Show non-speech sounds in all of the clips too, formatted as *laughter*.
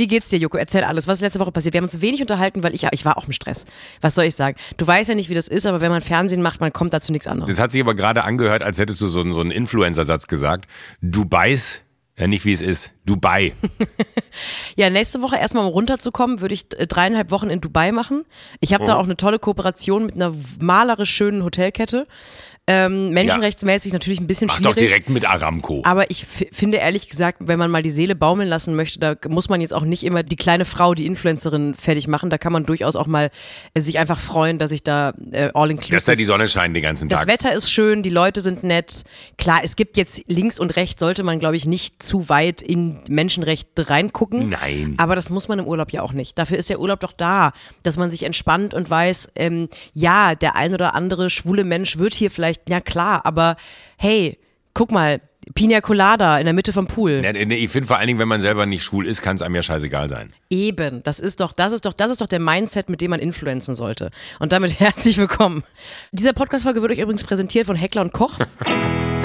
Wie geht's dir, Joko? Erzähl alles. Was ist letzte Woche passiert? Wir haben uns wenig unterhalten, weil ich, ich war auch im Stress. Was soll ich sagen? Du weißt ja nicht, wie das ist, aber wenn man Fernsehen macht, man kommt dazu nichts anderes. Das hat sich aber gerade angehört, als hättest du so, einen- so einen Influencer-Satz gesagt. Dubais, ja nicht wie es ist, Dubai. *laughs* Ja, nächste Woche erstmal, um runterzukommen, würde ich äh, dreieinhalb Wochen in Dubai machen. Ich habe da Oh. auch eine tolle Kooperation mit einer malerisch schönen Hotelkette. Ähm, menschenrechtsmäßig natürlich ein bisschen Mach schwierig. doch direkt mit Aramco. Aber ich finde ehrlich gesagt, wenn man mal die Seele baumeln lassen möchte, da muss man jetzt auch nicht immer die kleine Frau, die Influencerin fertig machen. Da kann man durchaus auch mal äh, sich einfach freuen, dass ich da äh, all inclusive. Dass da die Sonne scheint den ganzen das Tag. Wetter ist schön, die Leute sind nett. Klar, es gibt jetzt links und rechts, sollte man, glaube ich, nicht zu weit in Menschenrechte reingucken. Nein. Aber das muss man im Urlaub ja auch nicht. Dafür ist der Urlaub doch da, dass man sich entspannt und weiß, ähm, ja, der ein oder andere schwule Mensch wird hier vielleicht, ja klar, aber hey, guck mal, Pina Colada in der Mitte vom Pool. Ja, nee, Ich finde vor allen Dingen, wenn man selber nicht schwul ist, kann es einem ja scheißegal sein. Eben, das ist doch, das ist doch, das ist doch der Mindset, mit dem man influenzen sollte. Und damit *laughs* herzlich willkommen. Diese Podcast-Folge wird euch übrigens präsentiert von Heckler und Koch. *laughs*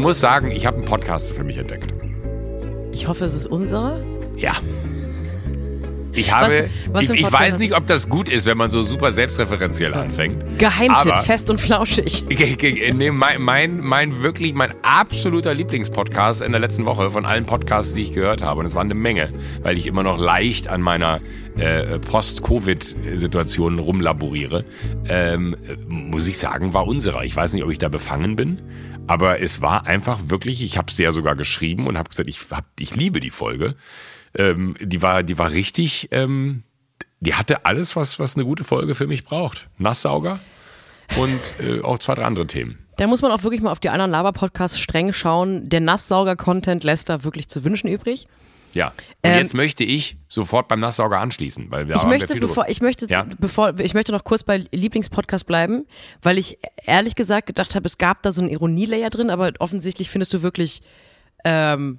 muss sagen, ich habe einen Podcast für mich entdeckt. Ich hoffe, es ist unserer. Ja. Ich habe, was ein ich, ich weiß nicht, ob das gut ist, wenn man so super selbstreferenziell anfängt. Geheimtipp, Aber- fest und flauschig. *laughs* Ge- Nee, mein, mein, mein wirklich, mein absoluter Lieblingspodcast in der letzten Woche von allen Podcasts, die ich gehört habe. Und es waren eine Menge, weil ich immer noch leicht an meiner äh, Post-Covid-Situation rumlaboriere. Ähm, äh, muss ich sagen, war unserer. Ich weiß nicht, ob ich da befangen bin. Aber es war einfach wirklich, ich habe es ja sogar geschrieben und habe gesagt, ich, hab, ich liebe die Folge. Ähm, die, war, die war richtig, ähm, die hatte alles, was, was eine gute Folge für mich braucht. Nasssauger und äh, auch zwei, drei andere Themen. Da muss man auch wirklich mal auf die anderen Laber-Podcasts streng schauen. Der Nasssauger-Content lässt da wirklich zu wünschen übrig. Ja. Und Ähm, jetzt möchte ich sofort beim Nasssauger anschließen, weil wir Ich haben möchte, bevor, ich möchte, Ja. bevor, ich möchte noch kurz bei Lieblingspodcast bleiben, weil ich ehrlich gesagt gedacht habe, es gab da so einen Ironielayer drin, aber offensichtlich findest du wirklich, ähm,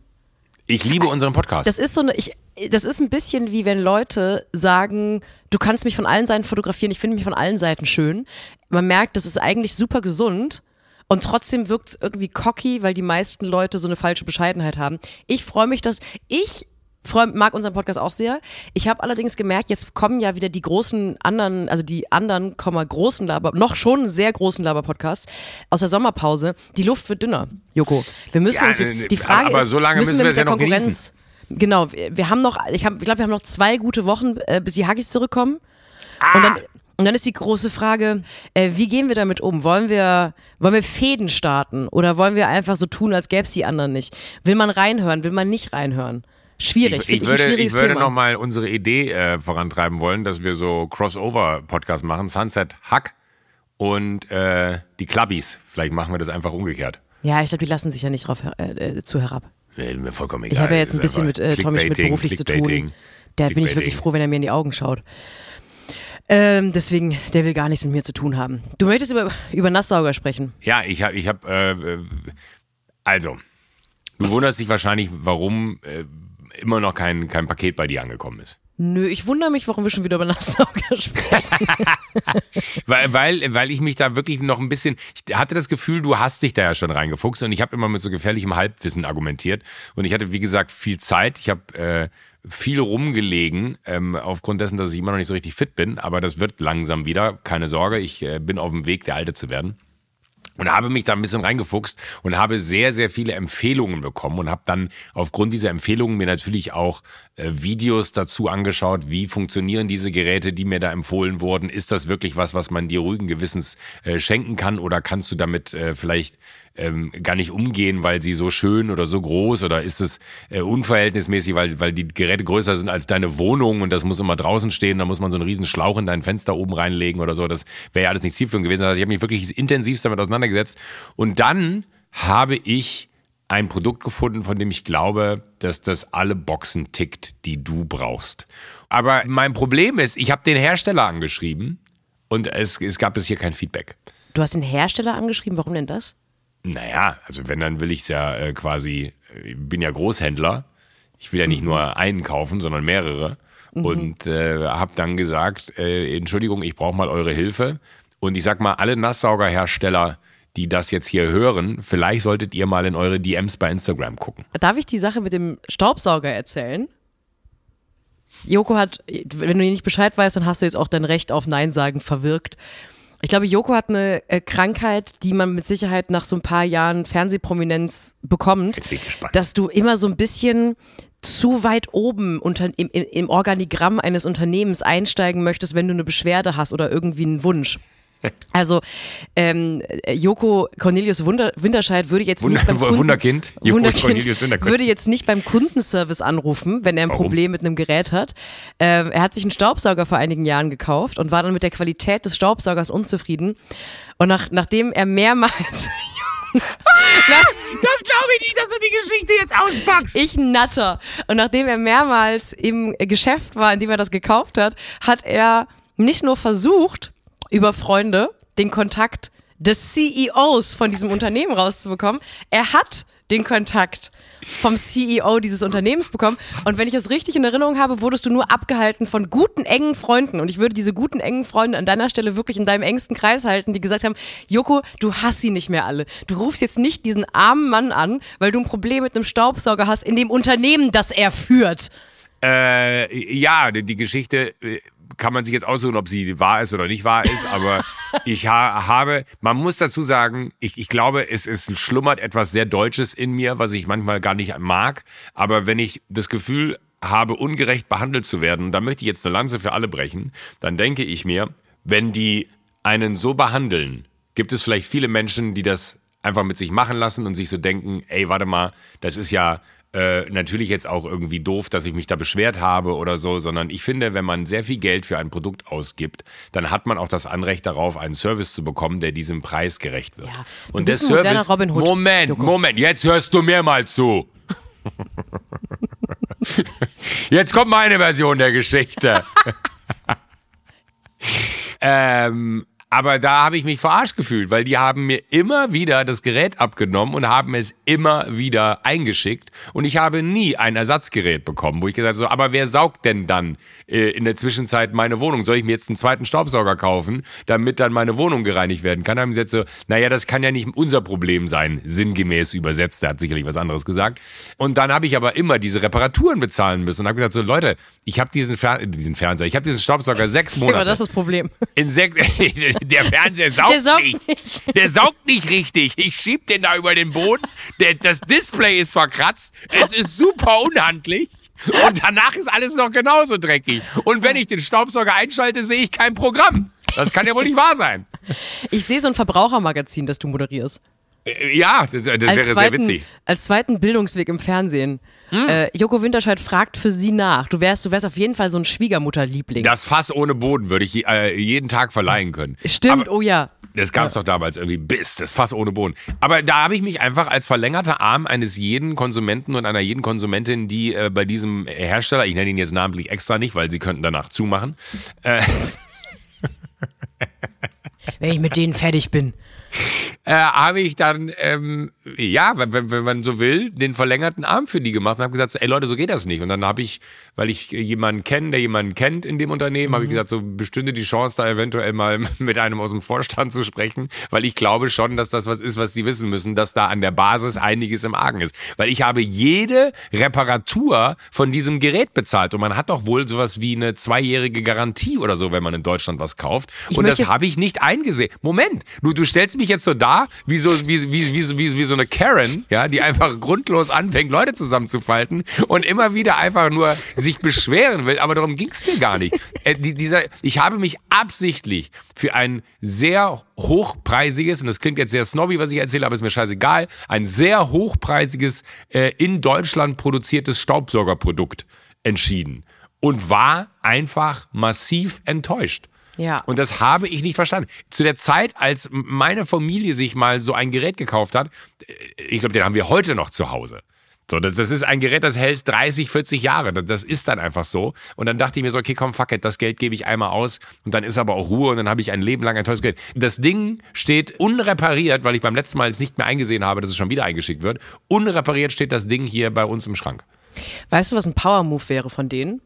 Ich liebe unseren Podcast. das ist so eine, ich, das ist ein bisschen wie wenn Leute sagen, du kannst mich von allen Seiten fotografieren, ich finde mich von allen Seiten schön. Man merkt, das ist eigentlich super gesund. Und trotzdem wirkt es irgendwie cocky, weil die meisten Leute so eine falsche Bescheidenheit haben. Ich freue mich, dass ich freu, mag unseren Podcast auch sehr. Ich habe allerdings gemerkt, jetzt kommen ja wieder die großen anderen, also die anderen, großen Laber, noch schon sehr großen Laber-Podcasts aus der Sommerpause. Die Luft wird dünner, Joko. Wir müssen Ja, uns jetzt, die Frage aber ist, so lange müssen wir mit es ja der noch genießen. Konkurrenz Genau, wir wir haben noch, ich, hab, ich glaube, wir haben noch zwei gute Wochen, äh, bis die Haggis zurückkommen. Und, dann, und dann ist die große Frage, äh, wie gehen wir damit um? Wollen wir, wollen wir Fäden starten oder wollen wir einfach so tun, als gäbe es die anderen nicht? Will man reinhören, will man nicht reinhören? Schwierig, ich, finde ich ich, würde, ich würde nochmal unsere Idee äh, vorantreiben wollen, dass wir so Crossover-Podcasts machen, Sunset Hack und äh, die Clubbies. Vielleicht machen wir das einfach umgekehrt. ja, ich glaube, die lassen sich ja nicht drauf her- äh, äh, zu herab. Nee, mir vollkommen egal. Ich habe ja jetzt ein bisschen mit äh, Tommy Schmidt beruflich zu tun. Da bin ich wirklich froh, wenn er mir in die Augen schaut. Ähm, deswegen, der will gar nichts mit mir zu tun haben. Du möchtest über, über Nasssauger sprechen. Ja, ich habe, ich habe, äh, äh, also, du wunderst dich wahrscheinlich, warum äh, immer noch kein, kein Paket bei dir angekommen ist. Nö, ich wundere mich, warum wir schon wieder über Nasssauger *laughs* sprechen. *laughs* Weil, weil, weil ich mich da wirklich noch ein bisschen, ich hatte das Gefühl, du hast dich da ja schon reingefuchst und ich habe immer mit so gefährlichem Halbwissen argumentiert und ich hatte, wie gesagt, viel Zeit. Ich habe äh, viel rumgelegen, ähm, aufgrund dessen, dass ich immer noch nicht so richtig fit bin, aber das wird langsam wieder, keine Sorge, ich äh, bin auf dem Weg, der Alte zu werden. Und habe mich da ein bisschen reingefuchst und habe sehr, sehr viele Empfehlungen bekommen und habe dann aufgrund dieser Empfehlungen mir natürlich auch äh, Videos dazu angeschaut, wie funktionieren diese Geräte, die mir da empfohlen wurden. Ist das wirklich was, was man dir ruhigen Gewissens äh, schenken kann oder kannst du damit äh, vielleicht ähm, gar nicht umgehen, weil sie so schön oder so groß oder ist es äh, unverhältnismäßig, weil, weil die Geräte größer sind als deine Wohnung und das muss immer draußen stehen, da muss man so einen riesen Schlauch in dein Fenster oben reinlegen oder so. Das wäre ja alles nicht zielführend gewesen. Also ich habe mich wirklich intensivst damit auseinandergesetzt. Und dann habe ich ein Produkt gefunden, von dem ich glaube, dass das alle Boxen tickt, die du brauchst. Aber mein Problem ist, ich habe den Hersteller angeschrieben und es, es gab bis hier kein Feedback. Du hast den Hersteller angeschrieben, warum denn das? Naja, also wenn, dann will ich es ja äh, quasi ich bin ja Großhändler. Ich will ja nicht nur einen kaufen, sondern mehrere. Und äh, habe dann gesagt, äh, Entschuldigung, ich brauche mal eure Hilfe. Und ich sag mal, alle Nasssaugerhersteller, die das jetzt hier hören, vielleicht solltet ihr mal in eure DMs bei Instagram gucken. Darf ich die Sache mit dem Staubsauger erzählen? Joko hat, wenn du nicht Bescheid weißt, dann hast du jetzt auch dein Recht auf Nein sagen verwirkt. Ich glaube, Joko hat eine äh, Krankheit, die man mit Sicherheit nach so ein paar Jahren Fernsehprominenz bekommt, dass du immer so ein bisschen zu weit oben unter, im, im Organigramm eines Unternehmens einsteigen möchtest, wenn du eine Beschwerde hast oder irgendwie einen Wunsch. *laughs* Also ähm, Joko Cornelius Wunder, Winterscheid würde jetzt Wunder- nicht beim Kunden, Wunderkind? Joko Wunderkind Cornelius Wunderkind. würde jetzt nicht beim Kundenservice anrufen, wenn er ein Warum? Problem mit einem Gerät hat. Ähm, er hat sich einen Staubsauger vor einigen Jahren gekauft und war dann mit der Qualität des Staubsaugers unzufrieden. Und nach, nachdem er mehrmals *laughs* Das glaube ich nicht, dass du die Geschichte jetzt auspackst. ich natter. Und nachdem er mehrmals im Geschäft war, in dem er das gekauft hat, hat er nicht nur versucht, über Freunde den Kontakt des CEOs von diesem Unternehmen rauszubekommen, er hat den Kontakt vom CEO dieses Unternehmens bekommen. Und wenn ich das richtig in Erinnerung habe, wurdest du nur abgehalten von guten, engen Freunden. Und ich würde diese guten, engen Freunde an deiner Stelle wirklich in deinem engsten Kreis halten, die gesagt haben, Joko, du hast sie nicht mehr alle. Du rufst jetzt nicht diesen armen Mann an, weil du ein Problem mit einem Staubsauger hast in dem Unternehmen, das er führt. Äh, ja, die, die Geschichte äh, kann man sich jetzt aussuchen, ob sie wahr ist oder nicht wahr ist, aber *laughs* ich ha habe, man muss dazu sagen, ich, ich glaube, es, es schlummert etwas sehr Deutsches in mir, was ich manchmal gar nicht mag, aber wenn ich das Gefühl habe, ungerecht behandelt zu werden, da möchte ich jetzt eine Lanze für alle brechen, dann denke ich mir, wenn die einen so behandeln, gibt es vielleicht viele Menschen, die das einfach mit sich machen lassen und sich so denken, ey, warte mal, das ist ja äh, natürlich jetzt auch irgendwie doof, dass ich mich da beschwert habe oder so, sondern ich finde, wenn man sehr viel Geld für ein Produkt ausgibt, dann hat man auch das Anrecht darauf, einen Service zu bekommen, der diesem Preis gerecht wird. Ja, du und bist der Service, Robin Hood, Moment, Joko. Moment, jetzt hörst du mir mal zu. *laughs* Jetzt kommt meine Version der Geschichte. *laughs* ähm, aber da habe ich mich verarscht gefühlt, weil die haben mir immer wieder das Gerät abgenommen und haben es immer wieder eingeschickt und ich habe nie ein Ersatzgerät bekommen, wo ich gesagt habe, so, aber wer saugt denn dann äh, in der Zwischenzeit meine Wohnung? Soll ich mir jetzt einen zweiten Staubsauger kaufen, damit dann meine Wohnung gereinigt werden kann? Da haben sie jetzt so, naja, das kann ja nicht unser Problem sein, sinngemäß übersetzt, der hat sicherlich was anderes gesagt. Und dann habe ich aber immer diese Reparaturen bezahlen müssen und habe gesagt, so Leute, ich habe diesen, Fer diesen Fernseher, ich habe diesen Staubsauger sechs *laughs* Monate. Aber das ist das Problem. In sechs, *laughs* der Fernseher saugt, Der saugt nicht. nicht. Der saugt nicht richtig. Ich schieb den da über den Boden. Der, das Display ist verkratzt. Es ist super unhandlich. Und danach ist alles noch genauso dreckig. Und wenn ich den Staubsauger einschalte, sehe ich kein Programm. Das kann ja wohl nicht wahr sein. Ich sehe so ein Verbrauchermagazin, das du moderierst. Äh, Ja, das, das wäre als sehr zweiten, witzig. Als zweiten Bildungsweg im Fernsehen. Hm. Äh, Joko Winterscheid fragt für sie nach. Du wärst, du wärst auf jeden Fall so ein Schwiegermutterliebling. Das Fass ohne Boden würde ich äh, jeden Tag verleihen können. Stimmt, Aber oh ja. Das gab es doch damals irgendwie bis, das Fass ohne Boden. Aber da habe ich mich einfach als verlängerter Arm eines jeden Konsumenten und einer jeden Konsumentin, die äh, bei diesem Hersteller, ich nenne ihn jetzt namentlich extra nicht, weil sie könnten danach zumachen, äh, Wenn ich mit denen fertig bin. *laughs* äh, habe ich dann, ähm, ja, wenn, wenn, man so will, den verlängerten Arm für die gemacht und habe gesagt, ey Leute, so geht das nicht. Und dann habe ich, weil ich jemanden kenne, der jemanden kennt in dem Unternehmen, habe ich gesagt, so bestünde die Chance, da eventuell mal *laughs* mit einem aus dem Vorstand zu sprechen, weil ich glaube schon, dass das was ist, was die wissen müssen, dass da an der Basis einiges im Argen ist. Weil ich habe jede Reparatur von diesem Gerät bezahlt und man hat doch wohl sowas wie eine zweijährige Garantie oder so, wenn man in Deutschland was kauft. Ich und das habe ich nicht eingesehen. Moment, du, du stellst mich jetzt so da, wie so, wie, wie, wie, wie, wie so eine Karen, ja, die einfach grundlos anfängt, Leute zusammenzufalten und immer wieder einfach nur sich beschweren will. Aber darum ging's mir gar nicht. Äh, die, dieser, ich habe mich absichtlich für ein sehr hochpreisiges, und das klingt jetzt sehr snobby, was ich erzähle, aber ist mir scheißegal, ein sehr hochpreisiges, äh, in Deutschland produziertes Staubsaugerprodukt entschieden. Und war einfach massiv enttäuscht. Ja. Und das habe ich nicht verstanden. Zu der Zeit, als meine Familie sich mal so ein Gerät gekauft hat, äh, ich glaube, den haben wir heute noch zu Hause. So, das, das ist ein Gerät, das hält 30, 40 Jahre. Das, das ist dann einfach so. Und dann dachte ich mir so, okay, komm, fuck it, das Geld gebe ich einmal aus und dann ist aber auch Ruhe und dann habe ich ein Leben lang ein teures Geld. Das Ding steht unrepariert, weil ich beim letzten Mal jetzt nicht mehr eingesehen habe, dass es schon wieder eingeschickt wird. Unrepariert steht das Ding hier bei uns im Schrank. Weißt du, was ein Power-Move wäre von denen?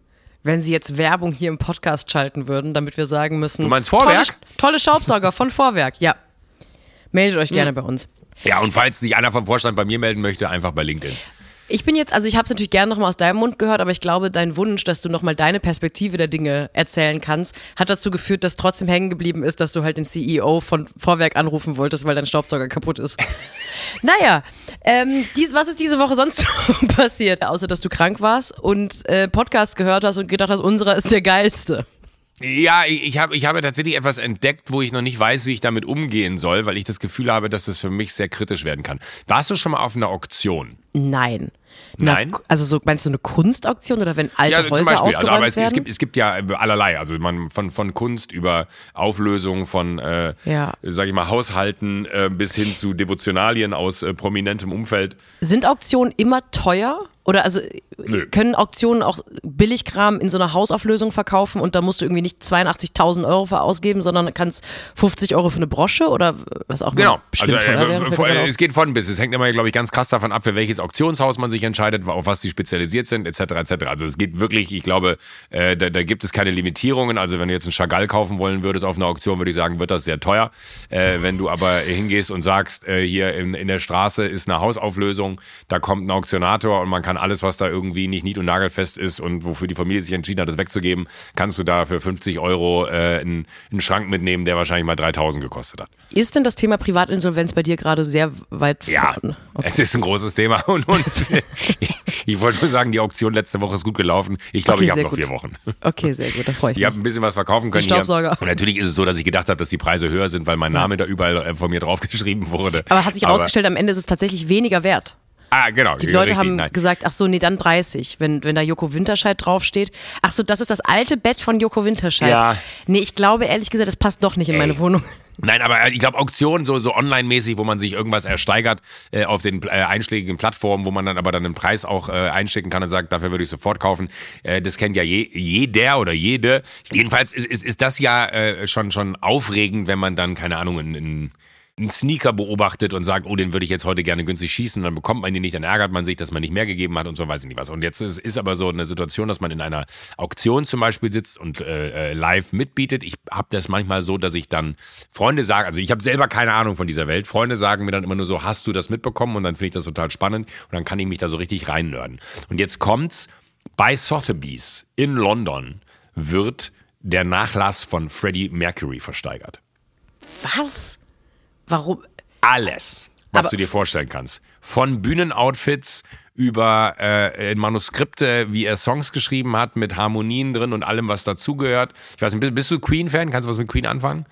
Wenn sie jetzt Werbung hier im Podcast schalten würden, damit wir sagen müssen. Du meinst Vorwerk? Tolle, tolle Staubsauger von Vorwerk, ja. Meldet euch gerne bei uns. Ja, und falls sich einer vom Vorstand bei mir melden möchte, einfach bei LinkedIn. Ich bin jetzt, also ich habe es natürlich gerne nochmal aus deinem Mund gehört, aber ich glaube, dein Wunsch, dass du nochmal deine Perspektive der Dinge erzählen kannst, hat dazu geführt, dass trotzdem hängen geblieben ist, dass du halt den CEO von Vorwerk anrufen wolltest, weil dein Staubsauger kaputt ist. *laughs* naja, ähm, dies, was ist diese Woche sonst so *laughs* passiert, außer dass du krank warst und äh, Podcast gehört hast und gedacht hast, unserer ist der geilste? Ja, ich, hab, ich habe tatsächlich etwas entdeckt, wo ich noch nicht weiß, wie ich damit umgehen soll, weil ich das Gefühl habe, dass das für mich sehr kritisch werden kann. Warst du schon mal auf einer Auktion? Nein. Nein? Na, also so, meinst du eine Kunstauktion oder wenn alte ja, Häuser zum Beispiel. ausgeräumt Also, aber es, werden? es, gibt, es gibt ja allerlei. Also man von, von Kunst über Auflösung von, äh, Ja. sag ich mal, Haushalten äh, bis hin zu Devotionalien aus äh, prominentem Umfeld. Sind Auktionen immer teuer? Oder also Nö. können Auktionen auch Billigkram in so einer Hausauflösung verkaufen und da musst du irgendwie nicht 82.000 Euro für ausgeben, sondern kannst 50 Euro für eine Brosche oder was auch Genau. immer bestimmt Also, äh, wäre, v- fällt mir gerade auf. es geht von bis. Es hängt immer, glaube ich, ganz krass davon ab, für welches Auktionshaus man sich entscheidet, auf was sie spezialisiert sind, etc. etc. Also es geht wirklich, ich glaube, äh, da, da gibt es keine Limitierungen. Also wenn du jetzt einen Chagall kaufen wollen würdest auf einer Auktion, würde ich sagen, wird das sehr teuer. Äh, wenn du aber hingehst und sagst, äh, hier in, in der Straße ist eine Hausauflösung, da kommt ein Auktionator und man kann alles, was da irgendwie nicht nied- und nagelfest ist und wofür die Familie sich entschieden hat, das wegzugeben, kannst du da für 50 Euro äh, einen, einen Schrank mitnehmen, der wahrscheinlich mal 3000 gekostet hat. Ist denn das Thema Privatinsolvenz bei dir gerade sehr weit Ja, vorne? Okay. es ist ein großes Thema *laughs* und, und ich, *laughs* ich wollte nur sagen, die Auktion letzte Woche ist gut gelaufen. Ich glaube, Okay, ich habe noch gut. vier Wochen. Okay, sehr gut, da freue ich Ich mich. habe ein bisschen was verkaufen können. Staubsauger. Hier. Und natürlich ist es so, dass ich gedacht habe, dass die Preise höher sind, weil mein Name da überall äh, von mir draufgeschrieben wurde. Aber hat sich herausgestellt, am Ende ist es tatsächlich weniger wert. Ah, genau. Die Leute richtig, haben nein. gesagt, ach so, nee, dann 30, wenn, wenn da Joko Winterscheid draufsteht. Ach so, das ist das alte Bett von Joko Winterscheid. Ja. Nee, ich glaube ehrlich gesagt, das passt doch nicht in meine Ey. Wohnung. Nein, aber äh, ich glaube Auktionen so so online-mäßig, wo man sich irgendwas ersteigert äh, auf den äh, einschlägigen Plattformen, wo man dann aber dann den Preis auch äh, einschicken kann und sagt, dafür würde ich sofort kaufen. Äh, das kennt ja je, jeder oder jede. Jedenfalls ist, ist, ist das ja äh, schon schon aufregend, wenn man dann keine Ahnung in, in einen Sneaker beobachtet und sagt, oh, den würde ich jetzt heute gerne günstig schießen, dann bekommt man den nicht, dann ärgert man sich, dass man nicht mehr gegeben hat und so weiß ich nicht was. Und jetzt ist, ist aber so eine Situation, dass man in einer Auktion zum Beispiel sitzt und äh, äh, live mitbietet. Ich habe das manchmal so, dass ich dann Freunde sagen, also ich habe selber keine Ahnung von dieser Welt. Freunde sagen mir dann immer nur so, hast du das mitbekommen? Und dann finde ich das total spannend und dann kann ich mich da so richtig reinnörden. Und jetzt kommt's, bei Sotheby's in London wird der Nachlass von Freddie Mercury versteigert. Was? Warum? alles, was Aber- du dir vorstellen kannst. Von Bühnenoutfits über äh, Manuskripte, wie er Songs geschrieben hat, mit Harmonien drin und allem, was dazugehört. Ich weiß nicht, bist, bist du Queen-Fan? Kannst du was mit Queen anfangen?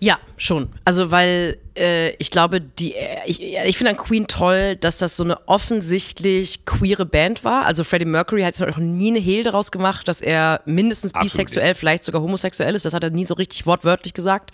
Ja, schon. Also, weil äh, ich glaube, die, äh, ich, ich finde an Queen toll, dass das so eine offensichtlich queere Band war. Also Freddie Mercury hat noch nie eine Hehl daraus gemacht, dass er mindestens Absolut bisexuell, vielleicht sogar homosexuell ist. Das hat er nie so richtig wortwörtlich gesagt.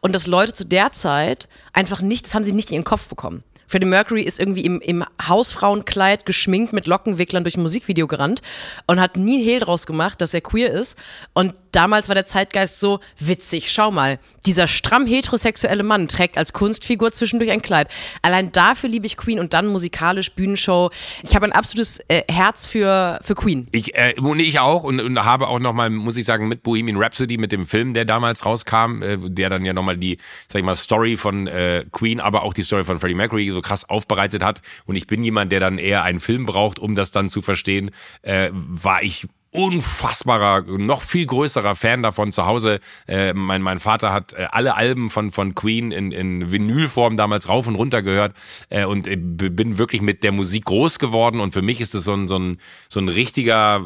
Und dass Leute zu der Zeit einfach nicht, das haben sie nicht in ihren Kopf bekommen. Freddie Mercury ist irgendwie im, im Hausfrauenkleid geschminkt mit Lockenwicklern durch ein Musikvideo gerannt und hat nie Hehl draus gemacht, dass er queer ist. Und damals war der Zeitgeist so witzig. Schau mal, dieser stramm heterosexuelle Mann trägt als Kunstfigur zwischendurch ein Kleid. Allein dafür liebe ich Queen und dann musikalisch Bühnenshow. Ich habe ein absolutes äh, Herz für, für Queen. Ich, äh, und ich auch und, und habe auch nochmal, muss ich sagen, mit Bohemian Rhapsody, mit dem Film, der damals rauskam, äh, der dann ja nochmal die, sag ich mal, Story von äh, Queen, aber auch die Story von Freddie Mercury so krass aufbereitet hat. Und ich bin jemand, der dann eher einen Film braucht, um das dann zu verstehen, äh, war ich unfassbarer, noch viel größerer Fan davon zu Hause. Äh, mein, mein Vater hat äh, alle Alben von, von Queen in, in Vinylform damals rauf und runter gehört äh, und äh, bin wirklich mit der Musik groß geworden und für mich ist es so ein, so ein, so ein richtiger,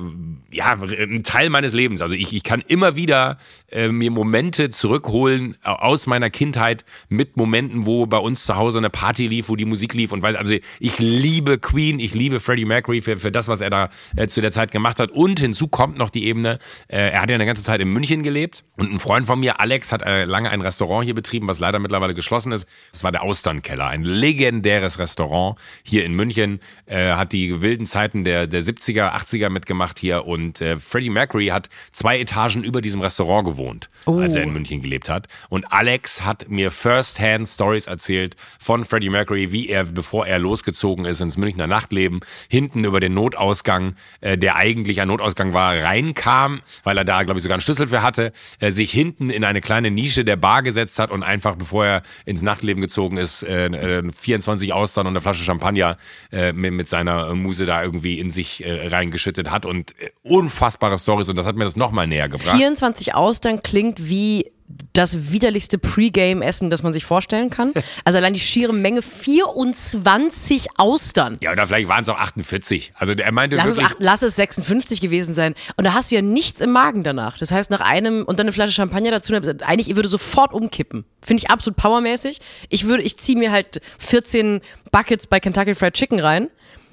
ja, ein Teil meines Lebens. Also ich, ich kann immer wieder äh, mir Momente zurückholen aus meiner Kindheit mit Momenten, wo bei uns zu Hause eine Party lief, wo die Musik lief und weil, also ich liebe Queen, ich liebe Freddie Mercury für, für das, was er da äh, zu der Zeit gemacht hat und hinzu hinzu kommt noch die Ebene, äh, er hat ja eine ganze Zeit in München gelebt und ein Freund von mir, Alex, hat äh, lange ein Restaurant hier betrieben, was leider mittlerweile geschlossen ist. Das war der Austernkeller, ein legendäres Restaurant hier in München, äh, hat die wilden Zeiten der, der 70er, 80er mitgemacht hier und äh, Freddie Mercury hat zwei Etagen über diesem Restaurant gewohnt, oh. als er in München gelebt hat. Und Alex hat mir first-hand Stories erzählt von Freddie Mercury, wie er, bevor er losgezogen ist ins Münchner Nachtleben, hinten über den Notausgang, äh, der eigentlich ein Notausgang war, reinkam, weil er da, glaube ich, sogar einen Schlüssel für hatte, äh, sich hinten in eine kleine Nische der Bar gesetzt hat und einfach, bevor er ins Nachtleben gezogen ist, äh, 24 äh, Austern und eine Flasche Champagner äh, mit, mit seiner Muse da irgendwie in sich äh, reingeschüttet hat und äh, unfassbare Stories und das hat mir das nochmal näher gebracht. 24 Austern klingt wie das widerlichste Pre-Game-Essen, das man sich vorstellen kann. *laughs* Also allein die schiere Menge 24 Austern. Ja, oder vielleicht waren es auch 48. Also er meinte lass wirklich, es, lass es 56 gewesen sein. Und da hast du ja nichts im Magen danach. Das heißt, nach einem und dann eine Flasche Champagner dazu, eigentlich, ich würde sofort umkippen. Finde ich absolut powermäßig. Ich würde, ich ziehe mir halt 14 Buckets bei Kentucky Fried Chicken rein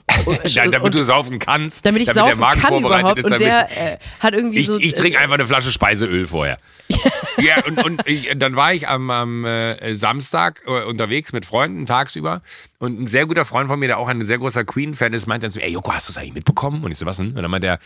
*laughs* ja, damit du saufen kannst. Damit ich damit saufen der Magen kann vorbereitet überhaupt. ist. Und der äh, hat irgendwie ich, so... Ich trinke einfach eine Flasche Speiseöl vorher. *laughs* ja, und, und ich, dann war ich am, am äh, Samstag äh, unterwegs mit Freunden tagsüber und ein sehr guter Freund von mir, der auch ein sehr großer Queen-Fan ist, meinte dann so, ey Joko, hast du es eigentlich mitbekommen? Und ich so, was denn? Und dann meinte er,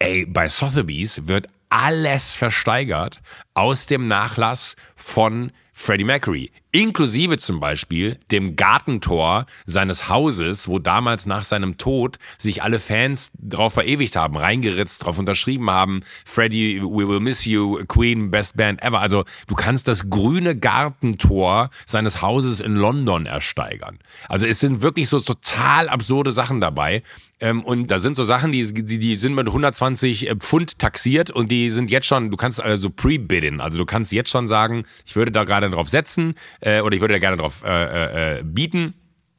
ey, bei Sotheby's wird alles versteigert aus dem Nachlass von Freddie Mercury inklusive zum Beispiel dem Gartentor seines Hauses, wo damals nach seinem Tod sich alle Fans drauf verewigt haben, reingeritzt, drauf unterschrieben haben, Freddie, we will miss you, Queen, best band ever. Also du kannst das grüne Gartentor seines Hauses in London ersteigern. Also es sind wirklich so total absurde Sachen dabei. Ähm, und da sind so Sachen, die, die, die sind mit 120 äh, Pfund taxiert und die sind jetzt schon, du kannst also pre-bidden. Also du kannst jetzt schon sagen, ich würde da gerade drauf setzen äh, oder ich würde da gerne drauf äh, äh, bieten.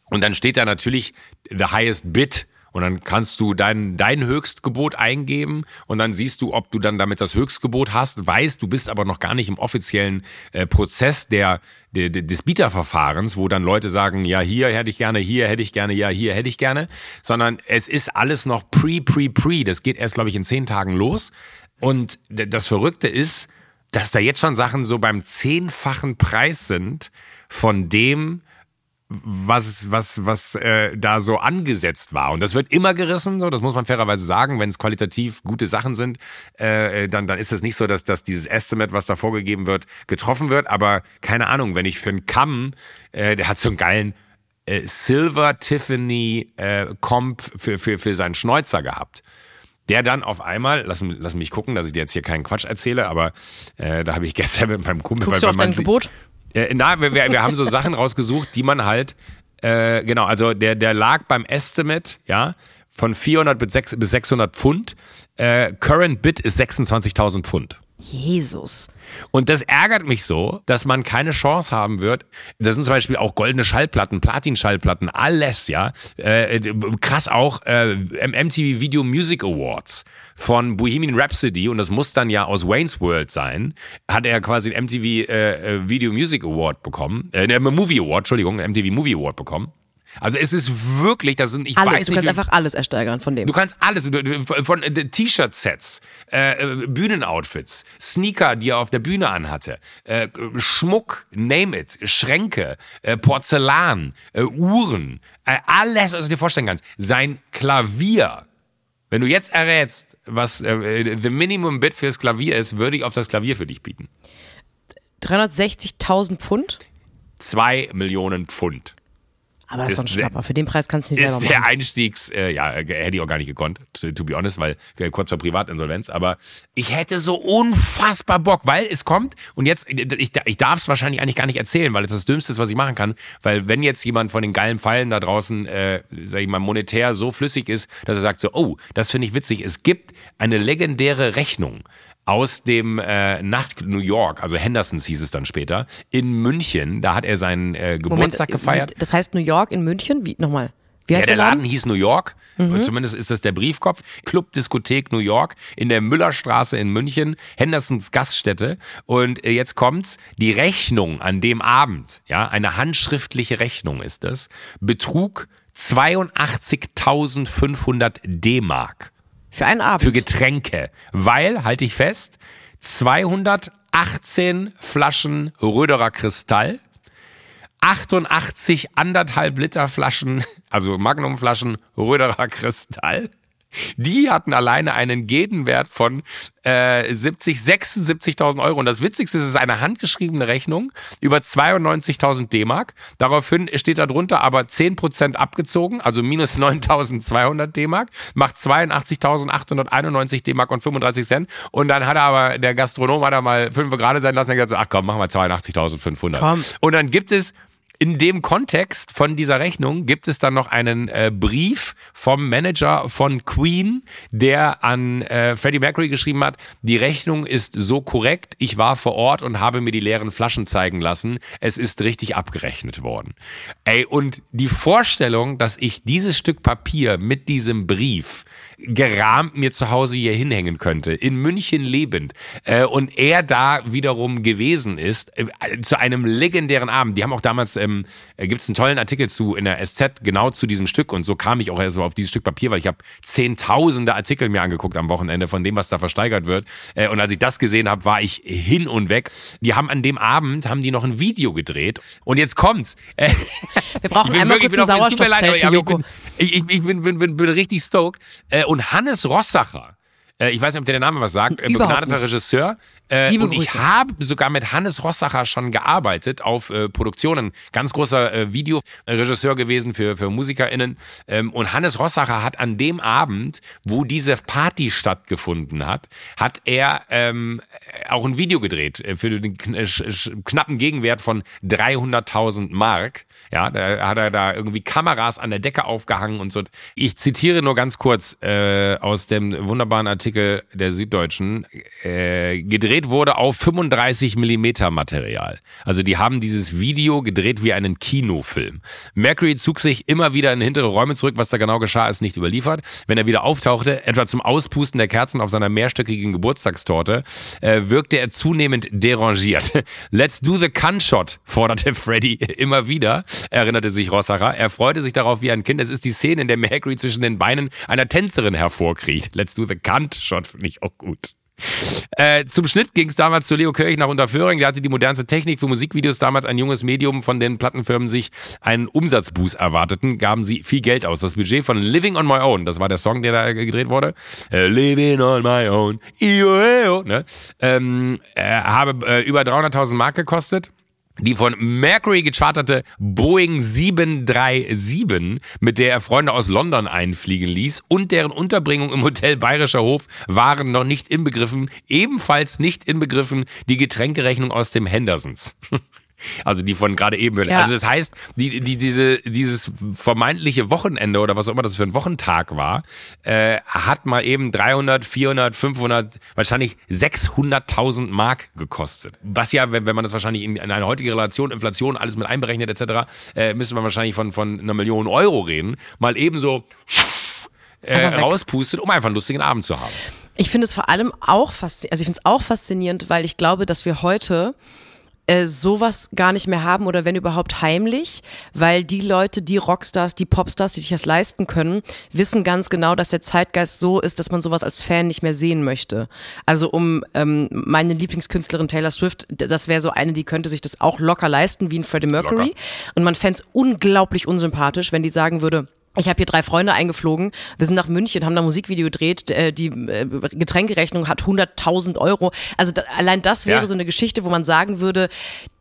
Und dann steht da natürlich the highest bid und dann kannst du dein, dein Höchstgebot eingeben und dann siehst du, ob du dann damit das Höchstgebot hast, weißt, du bist aber noch gar nicht im offiziellen äh, Prozess der, der, des Bieterverfahrens, wo dann Leute sagen, ja, hier hätte ich gerne, hier hätte ich gerne, ja, hier hätte ich gerne, sondern es ist alles noch pre, pre, pre. Das geht erst, glaube ich, in zehn Tagen los. Und das Verrückte ist, dass da jetzt schon Sachen so beim zehnfachen Preis sind, von dem, was, was, was äh, da so angesetzt war. Und das wird immer gerissen, so, das muss man fairerweise sagen. Wenn es qualitativ gute Sachen sind, äh, dann, dann ist es nicht so, dass, dass dieses Estimate, was da vorgegeben wird, getroffen wird. Aber keine Ahnung, wenn ich für einen Kamm, äh, der hat so einen geilen äh, Silver Tiffany äh, Comp für, für, für seinen Schnäuzer gehabt der dann auf einmal, lass, lass mich gucken, dass ich dir jetzt hier keinen Quatsch erzähle, aber äh, da habe ich *laughs* gestern mit meinem Kumpel. Guckst du auf dein Gebot? Äh, na, wir, wir haben so Sachen rausgesucht, die man halt, äh, genau, also der, der lag beim Estimate, ja, von 400 bis 600 Pfund. Äh, Current Bid ist 26.000 Pfund. Jesus. Und das ärgert mich so, dass man keine Chance haben wird. Das sind zum Beispiel auch goldene Schallplatten, Platin-Schallplatten, alles, ja. Äh, krass auch äh, MTV Video Music Awards von Bohemian Rhapsody und das muss dann ja aus Wayne's World sein, hat er quasi den MTV äh, äh, Video Music Award bekommen, äh, Movie Award, Entschuldigung, MTV Movie Award bekommen. Also es ist wirklich, das sind, ich alles, weiß nicht. Du kannst einfach alles ersteigern von dem. Du kannst alles, von äh, T-Shirt-Sets, äh, Bühnenoutfits, Sneaker, die er auf der Bühne anhatte, äh, Schmuck, name it, Schränke, äh, Porzellan, äh, Uhren, äh, alles, was du dir vorstellen kannst. Sein Klavier, wenn du jetzt errätst, was äh, the Minimum Bid fürs Klavier ist, würde ich auf das Klavier für dich bieten. 360.000 Pfund? Zwei Millionen Pfund. Aber ist, doch ein Schnapper. Für den Preis kannst du nicht selber machen. Ist der Einstiegs, äh, ja, hätte ich auch gar nicht gekonnt, to, to be honest, weil äh, kurz vor Privatinsolvenz. Aber ich hätte so unfassbar Bock, weil es kommt und jetzt, ich, ich darf es wahrscheinlich eigentlich gar nicht erzählen, weil es das Dümmste ist, was ich machen kann. Weil wenn jetzt jemand von den geilen Pfeilen da draußen, äh, sag ich mal, monetär so flüssig ist, dass er sagt so, oh, das finde ich witzig. Es gibt eine legendäre Rechnung aus dem äh, Nacht New York, also Hendersons hieß es dann später, in München. Da hat er seinen äh, Geburtstag Moment, gefeiert. Das heißt New York in München? Wie nochmal? Wie heißt ja, der, der Laden? Laden hieß New York. Mhm. Zumindest ist das der Briefkopf. Club Diskothek New York in der Müllerstraße in München. Hendersons Gaststätte. Und äh, jetzt kommt's. Die Rechnung an dem Abend, ja, eine handschriftliche Rechnung ist das, betrug 82.500 D-Mark. Für einen Abend. Für Getränke. Weil, halte ich fest, 218 Flaschen Röderer Kristall, 88 anderthalb Liter Flaschen, also Magnumflaschen Röderer Kristall, die hatten alleine einen Gegenwert von äh, 70, 76.000 Euro. Und das Witzigste ist, es ist eine handgeschriebene Rechnung über 92.000 D-Mark. Daraufhin steht da drunter aber 10% abgezogen, also minus 9.200 D-Mark, macht 82.891 D-Mark und 35 Cent. Und dann hat er aber, der Gastronom hat er mal fünf gerade sein lassen und gesagt, ach komm, machen wir 82.500. Komm. Und dann gibt es in dem Kontext von dieser Rechnung gibt es dann noch einen äh, Brief vom Manager von Queen, der an äh, Freddie Mercury geschrieben hat, die Rechnung ist so korrekt, ich war vor Ort und habe mir die leeren Flaschen zeigen lassen, es ist richtig abgerechnet worden. Ey, und die Vorstellung, dass ich dieses Stück Papier mit diesem Brief gerahmt mir zu Hause hier hinhängen könnte, in München lebend, äh, und er da wiederum gewesen ist, äh, zu einem legendären Abend. Die haben auch damals, ähm, äh, gibt es einen tollen Artikel zu in der SZ, genau zu diesem Stück. Und so kam ich auch erst so auf dieses Stück Papier, weil ich habe zehntausende Artikel mir angeguckt am Wochenende von dem, was da versteigert wird. Äh, und als ich das gesehen habe, war ich hin und weg. Die haben an dem Abend, haben die noch ein Video gedreht. Und jetzt kommt's. Äh, *laughs* Wir brauchen einmal kurz ein Sauerstoffzelt für ich bin, ich, ich, ich bin, bin, bin, bin richtig stoked. Äh, und Hannes Rossacher, äh, ich weiß nicht, ob der der Name was sagt, äh, begnadeter. Regisseur. Äh, Liebe und ich habe sogar mit Hannes Rossacher schon gearbeitet auf Produktionen. Ganz großer Videoregisseur gewesen für, für MusikerInnen. Ähm, und Hannes Rossacher hat an dem Abend, wo diese Party stattgefunden hat, hat er ähm, auch ein Video gedreht für den knappen Gegenwert von 300.000 Mark. Ja, da hat er da irgendwie Kameras an der Decke aufgehangen und so. Ich zitiere nur ganz kurz äh, aus dem wunderbaren Artikel der Süddeutschen. Äh, gedreht wurde auf 35 Millimeter Material. Also die haben dieses Video gedreht wie einen Kinofilm. Mercury zog sich immer wieder in hintere Räume zurück. Was da genau geschah, ist nicht überliefert. Wenn er wieder auftauchte, etwa zum Auspusten der Kerzen auf seiner mehrstöckigen Geburtstagstorte, äh, wirkte er zunehmend derangiert. *laughs* Let's do the Cun-Shot, forderte Freddy immer wieder, erinnerte sich Rossacher. Er freute sich darauf wie ein Kind. Es ist die Szene, in der Mercury zwischen den Beinen einer Tänzerin hervorkriecht. Let's do the Cunt-Shot, finde ich auch gut. Äh, zum Schnitt ging es damals zu Leo Kirch nach Unterföhring. Der hatte die modernste Technik für Musikvideos. Damals ein junges Medium, von den Plattenfirmen sich einen Umsatzboost erwarteten, gaben sie viel Geld aus. Das Budget von Living on My Own, das war der Song, der da gedreht wurde. Äh, Living on My Own, io, ne? ähm, äh, habe äh, über 300.000 Mark gekostet. Die von Mercury gecharterte Boeing 737, mit der er Freunde aus London einfliegen ließ, und deren Unterbringung im Hotel Bayerischer Hof waren noch nicht inbegriffen, ebenfalls nicht inbegriffen die Getränkerechnung aus dem Hendersons. *laughs* Also die von gerade eben. Ja. Also das heißt, die, die, diese, dieses vermeintliche Wochenende oder was auch immer das für ein Wochentag war, äh, hat mal eben 300, 400, 500, wahrscheinlich 600.000 Mark gekostet. Was ja, wenn, wenn man das wahrscheinlich in, in eine heutige Relation, Inflation, alles mit einberechnet etc., äh, müsste man wahrscheinlich von, von einer Million Euro reden. Mal eben so äh, rauspustet, um einfach einen lustigen Abend zu haben. Ich finde es vor allem auch faszinierend, also ich finde es auch faszinierend, weil ich glaube, dass wir heute äh, sowas gar nicht mehr haben oder wenn überhaupt heimlich, weil die Leute, die Rockstars, die Popstars, die sich das leisten können, wissen ganz genau, dass der Zeitgeist so ist, dass man sowas als Fan nicht mehr sehen möchte. Also um ähm, meine Lieblingskünstlerin Taylor Swift, das wäre so eine, die könnte sich das auch locker leisten wie ein Freddie Mercury. Locker. Und man fänd's unglaublich unsympathisch, wenn die sagen würde, ich habe hier drei Freunde eingeflogen. Wir sind nach München, haben da Musikvideo gedreht. äh, Die äh, Getränkerechnung hat 100.000 Euro. Also da, allein das wäre Ja. so eine Geschichte, wo man sagen würde,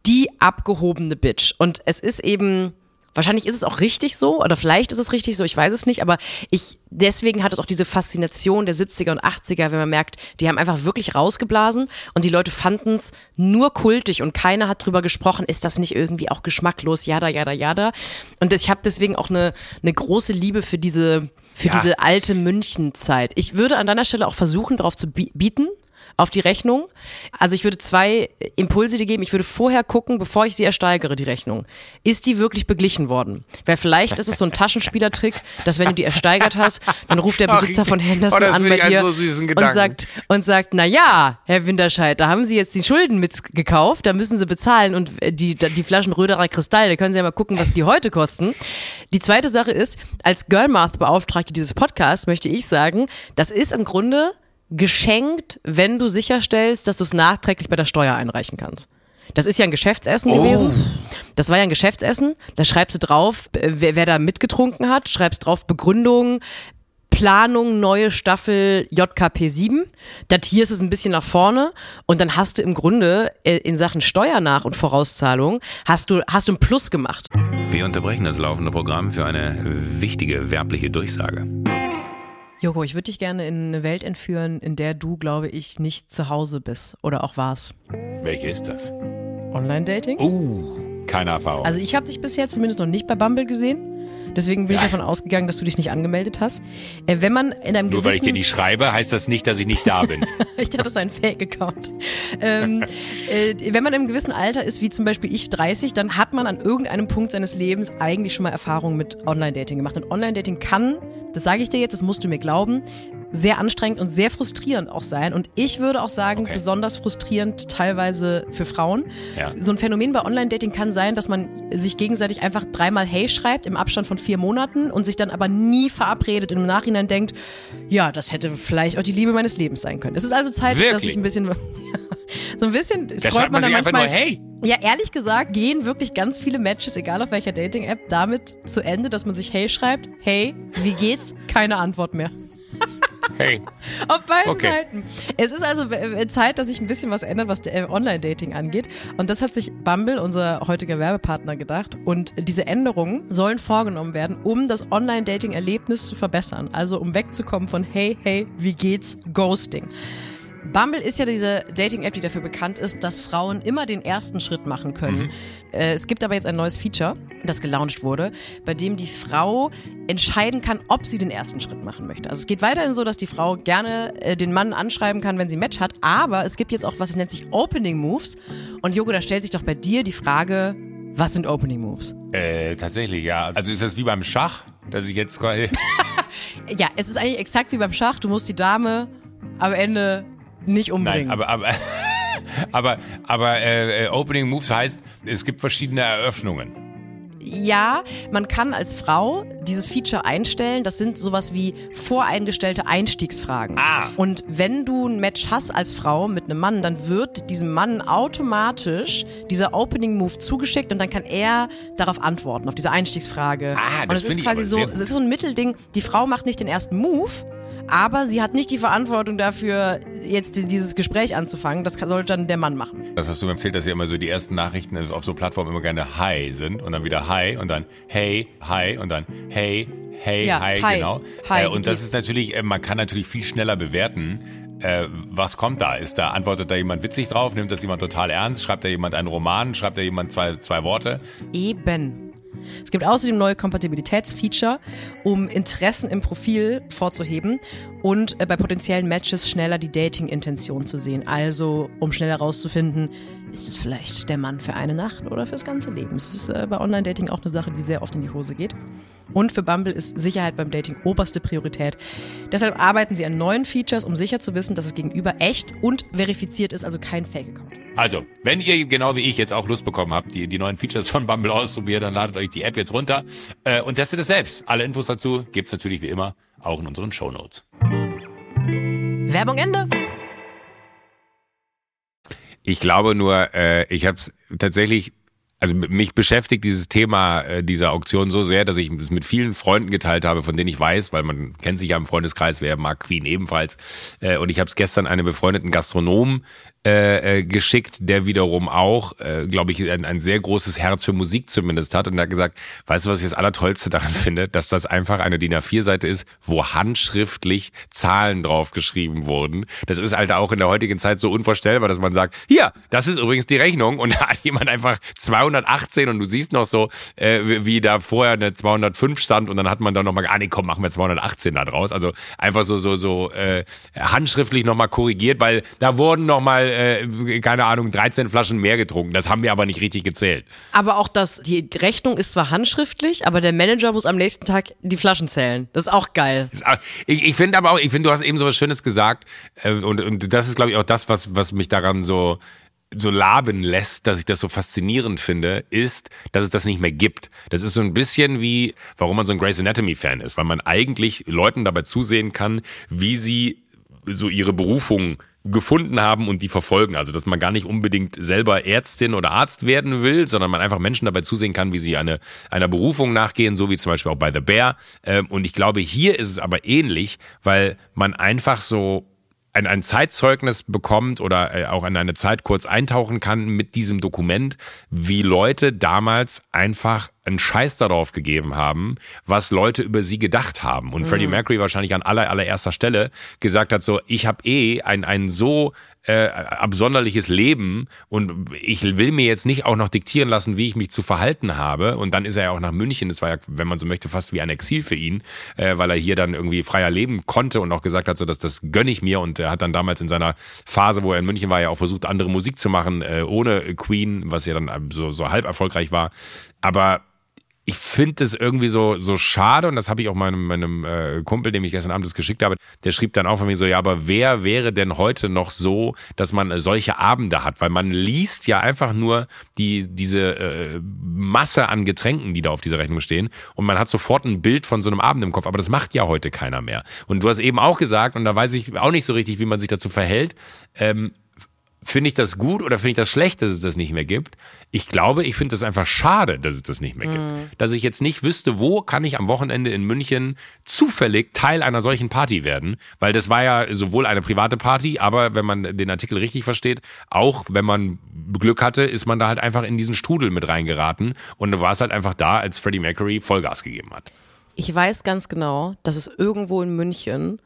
die abgehobene Bitch. Und es ist eben, wahrscheinlich ist es auch richtig so, oder vielleicht ist es richtig so, ich weiß es nicht, aber ich, deswegen hat es auch diese Faszination der 70er und 80er, wenn man merkt, die haben einfach wirklich rausgeblasen und die Leute fanden es nur kultig und keiner hat drüber gesprochen, ist das nicht irgendwie auch geschmacklos, jada, jada, jada. Und ich habe deswegen auch eine, eine große Liebe für diese, für Ja. diese alte München-Zeit. Ich würde an deiner Stelle auch versuchen, darauf zu bi- bieten, auf die Rechnung. Also ich würde zwei Impulse dir geben. Ich würde vorher gucken, bevor ich sie ersteigere, die Rechnung. Ist die wirklich beglichen worden? Weil vielleicht ist es so ein Taschenspielertrick, dass wenn du die ersteigert hast, dann ruft der Besitzer von Henderson Oh, an bei dir so und sagt, und sagt, na ja, Herr Winterscheid, da haben Sie jetzt die Schulden mitgekauft, da müssen Sie bezahlen und äh, die, die Flaschen Röderer Kristall, da können Sie ja mal gucken, was die heute kosten. Die zweite Sache ist, als Girlmath-Beauftragte dieses Podcasts möchte ich sagen, das ist im Grunde geschenkt, wenn du sicherstellst, dass du es nachträglich bei der Steuer einreichen kannst. Das ist ja ein Geschäftsessen gewesen. Das war ja ein Geschäftsessen. Da schreibst du drauf, äh, wer, wer da mitgetrunken hat, schreibst drauf Begründung, Planung, neue Staffel JKP 7. Datierst es ein bisschen nach vorne und dann hast du im Grunde äh, in Sachen Steuernach- und Vorauszahlung hast du, hast du ein Plus gemacht. Wir unterbrechen das laufende Programm für eine wichtige werbliche Durchsage. Joko, ich würde dich gerne in eine Welt entführen, in der du, glaube ich, nicht zu Hause bist oder auch warst. Welche ist das? Online-Dating? Uh, keine Erfahrung. Also ich habe dich bisher zumindest noch nicht bei Bumble gesehen. Deswegen bin ich davon ausgegangen, dass du dich nicht angemeldet hast. Äh, wenn man in einem Nur weil ich dir nicht schreibe, heißt das nicht, dass ich nicht da bin. *laughs* ich dachte, das ist ein Fake-Account. ähm, äh, wenn man im gewissen Alter ist, wie zum Beispiel ich 30, dann hat man an irgendeinem Punkt seines Lebens eigentlich schon mal Erfahrungen mit Online-Dating gemacht. Und Online-Dating kann, das sage ich dir jetzt, das musst du mir glauben, sehr anstrengend und sehr frustrierend auch sein. Und ich würde auch sagen, Okay. besonders frustrierend teilweise für Frauen. Ja. So ein Phänomen bei Online-Dating kann sein, dass man sich gegenseitig einfach dreimal Hey schreibt im Abstand von vier Monaten und sich dann aber nie verabredet und im Nachhinein denkt, ja, das hätte vielleicht auch die Liebe meines Lebens sein können. Es ist also Zeit, dass Wirklich? ich ein bisschen, *laughs* so ein bisschen Da scrollt man man dann manchmal. nur, hey. Ja, ehrlich gesagt gehen wirklich ganz viele Matches, egal auf welcher Dating-App, damit zu Ende, dass man sich Hey schreibt. Hey, wie geht's? Keine Antwort mehr. *laughs* Hey. Auf beiden Okay. Seiten. Es ist also Zeit, dass sich ein bisschen was ändert, was der äh, Online-Dating angeht. Und das hat sich Bumble, unser heutiger Werbepartner, gedacht. Und diese Änderungen sollen vorgenommen werden, um das Online-Dating-Erlebnis zu verbessern. Also um wegzukommen von Hey, hey, wie geht's? Ghosting. Bumble ist ja diese Dating-App, die dafür bekannt ist, dass Frauen immer den ersten Schritt machen können. Äh, es gibt aber jetzt ein neues Feature, das gelauncht wurde, bei dem die Frau entscheiden kann, ob sie den ersten Schritt machen möchte. Also es geht weiterhin so, dass die Frau gerne äh, den Mann anschreiben kann, wenn sie ein Match hat, aber es gibt jetzt auch was, das nennt sich Opening Moves. Und Joko, da stellt sich doch bei dir die Frage, was sind Opening Moves? Äh, tatsächlich, ja. Also ist das wie beim Schach, dass ich jetzt quasi. *laughs* Ja, es ist eigentlich exakt wie beim Schach, du musst die Dame am Ende nicht umbringen. Nein, aber aber *laughs* aber aber äh, Opening Moves heißt, es gibt verschiedene Eröffnungen. Ja, man kann als Frau dieses Feature einstellen. Das sind sowas wie voreingestellte Einstiegsfragen. Ah. Und wenn du ein Match hast als Frau mit einem Mann, dann wird diesem Mann automatisch dieser Opening Move zugeschickt und dann kann er darauf antworten, auf diese Einstiegsfrage. Ah, und das es ist quasi so, es ist so ein Mittelding. Die Frau macht nicht den ersten Move. Aber sie hat nicht die Verantwortung dafür, jetzt dieses Gespräch anzufangen. Das sollte dann der Mann machen. Das hast du mir erzählt, dass ja immer so die ersten Nachrichten auf so Plattformen immer gerne Hi sind und dann wieder Hi und dann Hey, Hi und dann Hey, Hey, Ja, Hi, hi. genau. Hi, äh, und das ist natürlich, äh, man kann natürlich viel schneller bewerten. Äh, was kommt da? Ist da, antwortet da jemand witzig drauf? Nimmt das jemand total ernst? Schreibt da jemand einen Roman? Schreibt da jemand zwei, zwei Worte? Eben. Es gibt außerdem neue Kompatibilitätsfeature, um Interessen im Profil vorzuheben und äh, bei potenziellen Matches schneller die Dating-Intention zu sehen. Also, um schneller herauszufinden, ist es vielleicht der Mann für eine Nacht oder fürs ganze Leben. Es ist äh, bei Online-Dating auch eine Sache, die sehr oft in die Hose geht. Und für Bumble ist Sicherheit beim Dating oberste Priorität. Deshalb arbeiten sie an neuen Features, um sicher zu wissen, dass es gegenüber echt und verifiziert ist, also kein Fake-Account. Also, wenn ihr genau wie ich jetzt auch Lust bekommen habt, die, die neuen Features von Bumble auszuprobieren, dann ladet euch die App jetzt runter äh, und testet es selbst. Alle Infos dazu gibt's natürlich wie immer auch in unseren Shownotes. Werbung Ende. Ich glaube nur, äh, ich habe es tatsächlich, also mich beschäftigt dieses Thema äh, dieser Auktion so sehr, dass ich es mit vielen Freunden geteilt habe, von denen ich weiß, weil man kennt sich ja im Freundeskreis, wer mag Queen ebenfalls. Äh, und ich habe es gestern einem befreundeten Gastronomen äh, äh, geschickt, der wiederum auch, äh, glaube ich, ein, ein sehr großes Herz für Musik zumindest hat. Und der hat gesagt, weißt du, was ich das Allertollste daran *laughs* finde? Dass das einfach eine DIN A4-Seite ist, wo handschriftlich Zahlen draufgeschrieben wurden. Das ist halt auch in der heutigen Zeit so unvorstellbar, dass man sagt, hier, das ist übrigens die Rechnung. Und *laughs* da hat jemand einfach 218 und du siehst noch so, äh, wie, wie da vorher eine 205 stand und dann hat man dann nochmal, ah nee, komm, machen wir 218 da draus. Also einfach so, so, so äh, handschriftlich nochmal korrigiert, weil da wurden nochmal, äh, keine Ahnung, 13 Flaschen mehr getrunken. Das haben wir aber nicht richtig gezählt. Aber auch das, die Rechnung ist zwar handschriftlich, aber der Manager muss am nächsten Tag die Flaschen zählen. Das ist auch geil. Ich, ich finde aber auch, ich finde, du hast eben so was Schönes gesagt äh, und, und das ist, glaube ich, auch das, was, was mich daran so so laben lässt, dass ich das so faszinierend finde, ist, dass es das nicht mehr gibt. Das ist so ein bisschen wie, warum man so ein Grey's Anatomy Fan ist, weil man eigentlich Leuten dabei zusehen kann, wie sie so ihre Berufung gefunden haben und die verfolgen. Also, dass man gar nicht unbedingt selber Ärztin oder Arzt werden will, sondern man einfach Menschen dabei zusehen kann, wie sie eine, einer Berufung nachgehen, so wie zum Beispiel auch bei The Bear. Ähm, und ich glaube, hier ist es aber ähnlich, weil man einfach so ein, ein Zeitzeugnis bekommt oder äh, auch in eine Zeit kurz eintauchen kann mit diesem Dokument, wie Leute damals einfach einen Scheiß darauf gegeben haben, was Leute über sie gedacht haben. Und mhm. Freddie Mercury wahrscheinlich an aller, allererster Stelle gesagt hat so, ich habe eh ein, ein so äh, absonderliches Leben und ich will mir jetzt nicht auch noch diktieren lassen, wie ich mich zu verhalten habe. Und dann ist er ja auch nach München, das war ja, wenn man so möchte, fast wie ein Exil für ihn, äh, weil er hier dann irgendwie freier leben konnte und auch gesagt hat, so dass das gönne ich mir. Und er hat dann damals in seiner Phase, wo er in München war, ja auch versucht, andere Musik zu machen, äh, ohne Queen, was ja dann so, so halb erfolgreich war. Aber ich finde es irgendwie so, so schade und das habe ich auch meinem, meinem äh, Kumpel, dem ich gestern Abend das geschickt habe, der schrieb dann auch von mir so, ja, aber wer wäre denn heute noch so, dass man solche Abende hat? Weil man liest ja einfach nur die, diese äh, Masse an Getränken, die da auf dieser Rechnung stehen und man hat sofort ein Bild von so einem Abend im Kopf, aber das macht ja heute keiner mehr. Und du hast eben auch gesagt, und da weiß ich auch nicht so richtig, wie man sich dazu verhält, ähm, finde ich das gut oder finde ich das schlecht, dass es das nicht mehr gibt? Ich glaube, ich finde das einfach schade, dass es das nicht mehr gibt. Mhm. Dass ich jetzt nicht wüsste, wo kann ich am Wochenende in München zufällig Teil einer solchen Party werden, weil das war ja sowohl eine private Party, aber wenn man den Artikel richtig versteht, auch wenn man Glück hatte, ist man da halt einfach in diesen Strudel mit reingeraten und du warst halt einfach da, als Freddie Mercury Vollgas gegeben hat. Ich weiß ganz genau, dass es irgendwo in München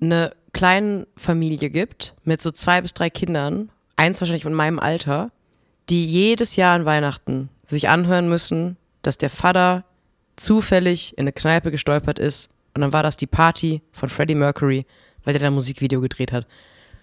eine kleine Familie gibt mit so zwei bis drei Kindern, eins wahrscheinlich von meinem Alter, die jedes Jahr an Weihnachten sich anhören müssen, dass der Vater zufällig in eine Kneipe gestolpert ist und dann war das die Party von Freddie Mercury, weil der da ein Musikvideo gedreht hat.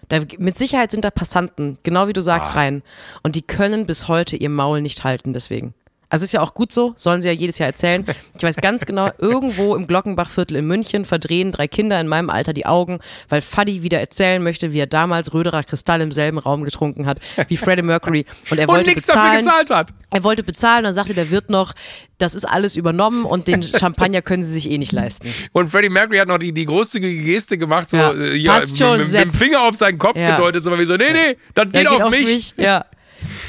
Da, mit Sicherheit sind da Passanten, genau wie du sagst, ah. rein. Und die können bis heute ihr Maul nicht halten, deswegen. Also ist ja auch gut so, sollen sie ja jedes Jahr erzählen. Ich weiß ganz genau, *laughs* irgendwo im Glockenbachviertel in München verdrehen drei Kinder in meinem Alter die Augen, weil Fuddy wieder erzählen möchte, wie er damals Röderer Kristall im selben Raum getrunken hat wie Freddie Mercury *laughs* und er wollte und bezahlen. Dafür gezahlt hat. Er wollte bezahlen, dann sagte der Wirt noch, das ist alles übernommen und den *laughs* Champagner können sie sich eh nicht leisten. Und Freddie Mercury hat noch die, die großzügige Geste gemacht, so ja, äh, ja, schon, mit, dem Finger auf seinen Kopf ja. gedeutet, so wie so, nee, nee, das geht, geht auf, auf mich. mich. Ja.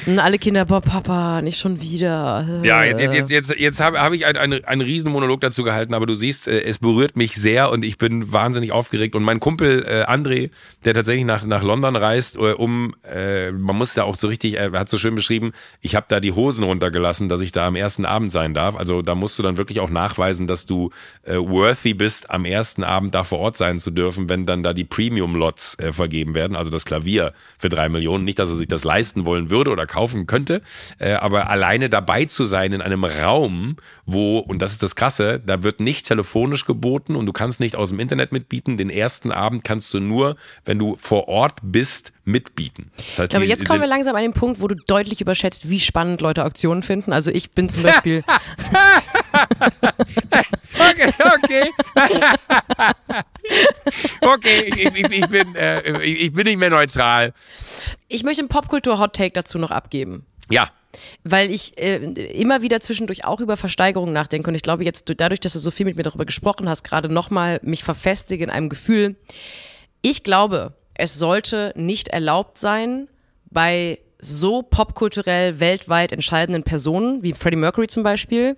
Und alle Kinder, boah, Papa, nicht schon wieder. Ja, jetzt, jetzt, jetzt, jetzt habe hab ich einen, einen, einen riesen Monolog dazu gehalten, aber du siehst, äh, es berührt mich sehr und ich bin wahnsinnig aufgeregt. Und mein Kumpel äh, André, der tatsächlich nach, nach London reist, äh, um, äh, man muss da auch so richtig, er hat so schön beschrieben, ich habe da die Hosen runtergelassen, dass ich da am ersten Abend sein darf. Also da musst du dann wirklich auch nachweisen, dass du äh, worthy bist, am ersten Abend da vor Ort sein zu dürfen, wenn dann da die Premium-Lots äh, vergeben werden, also das Klavier für drei Millionen. Nicht, dass er sich das leisten wollen würde oder kaufen könnte, äh, aber alleine dabei zu sein in einem Raum, wo, und das ist das Krasse, da wird nicht telefonisch geboten und du kannst nicht aus dem Internet mitbieten. Den ersten Abend kannst du nur, wenn du vor Ort bist, mitbieten. Das heißt, ich glaube, jetzt kommen wir langsam an den Punkt, wo du deutlich überschätzt, wie spannend Leute Auktionen finden. Also ich bin zum *laughs* Beispiel. okay, okay. *laughs* okay, ich, ich, ich, bin, äh, ich bin nicht mehr neutral. Ich möchte einen Popkultur-Hot-Take dazu noch abgeben. Ja. Weil ich äh, immer wieder zwischendurch auch über Versteigerungen nachdenke und ich glaube jetzt dadurch, dass du so viel mit mir darüber gesprochen hast, gerade nochmal mich verfestige in einem Gefühl. Ich glaube, es sollte nicht erlaubt sein, bei so popkulturell weltweit entscheidenden Personen, wie Freddie Mercury zum Beispiel,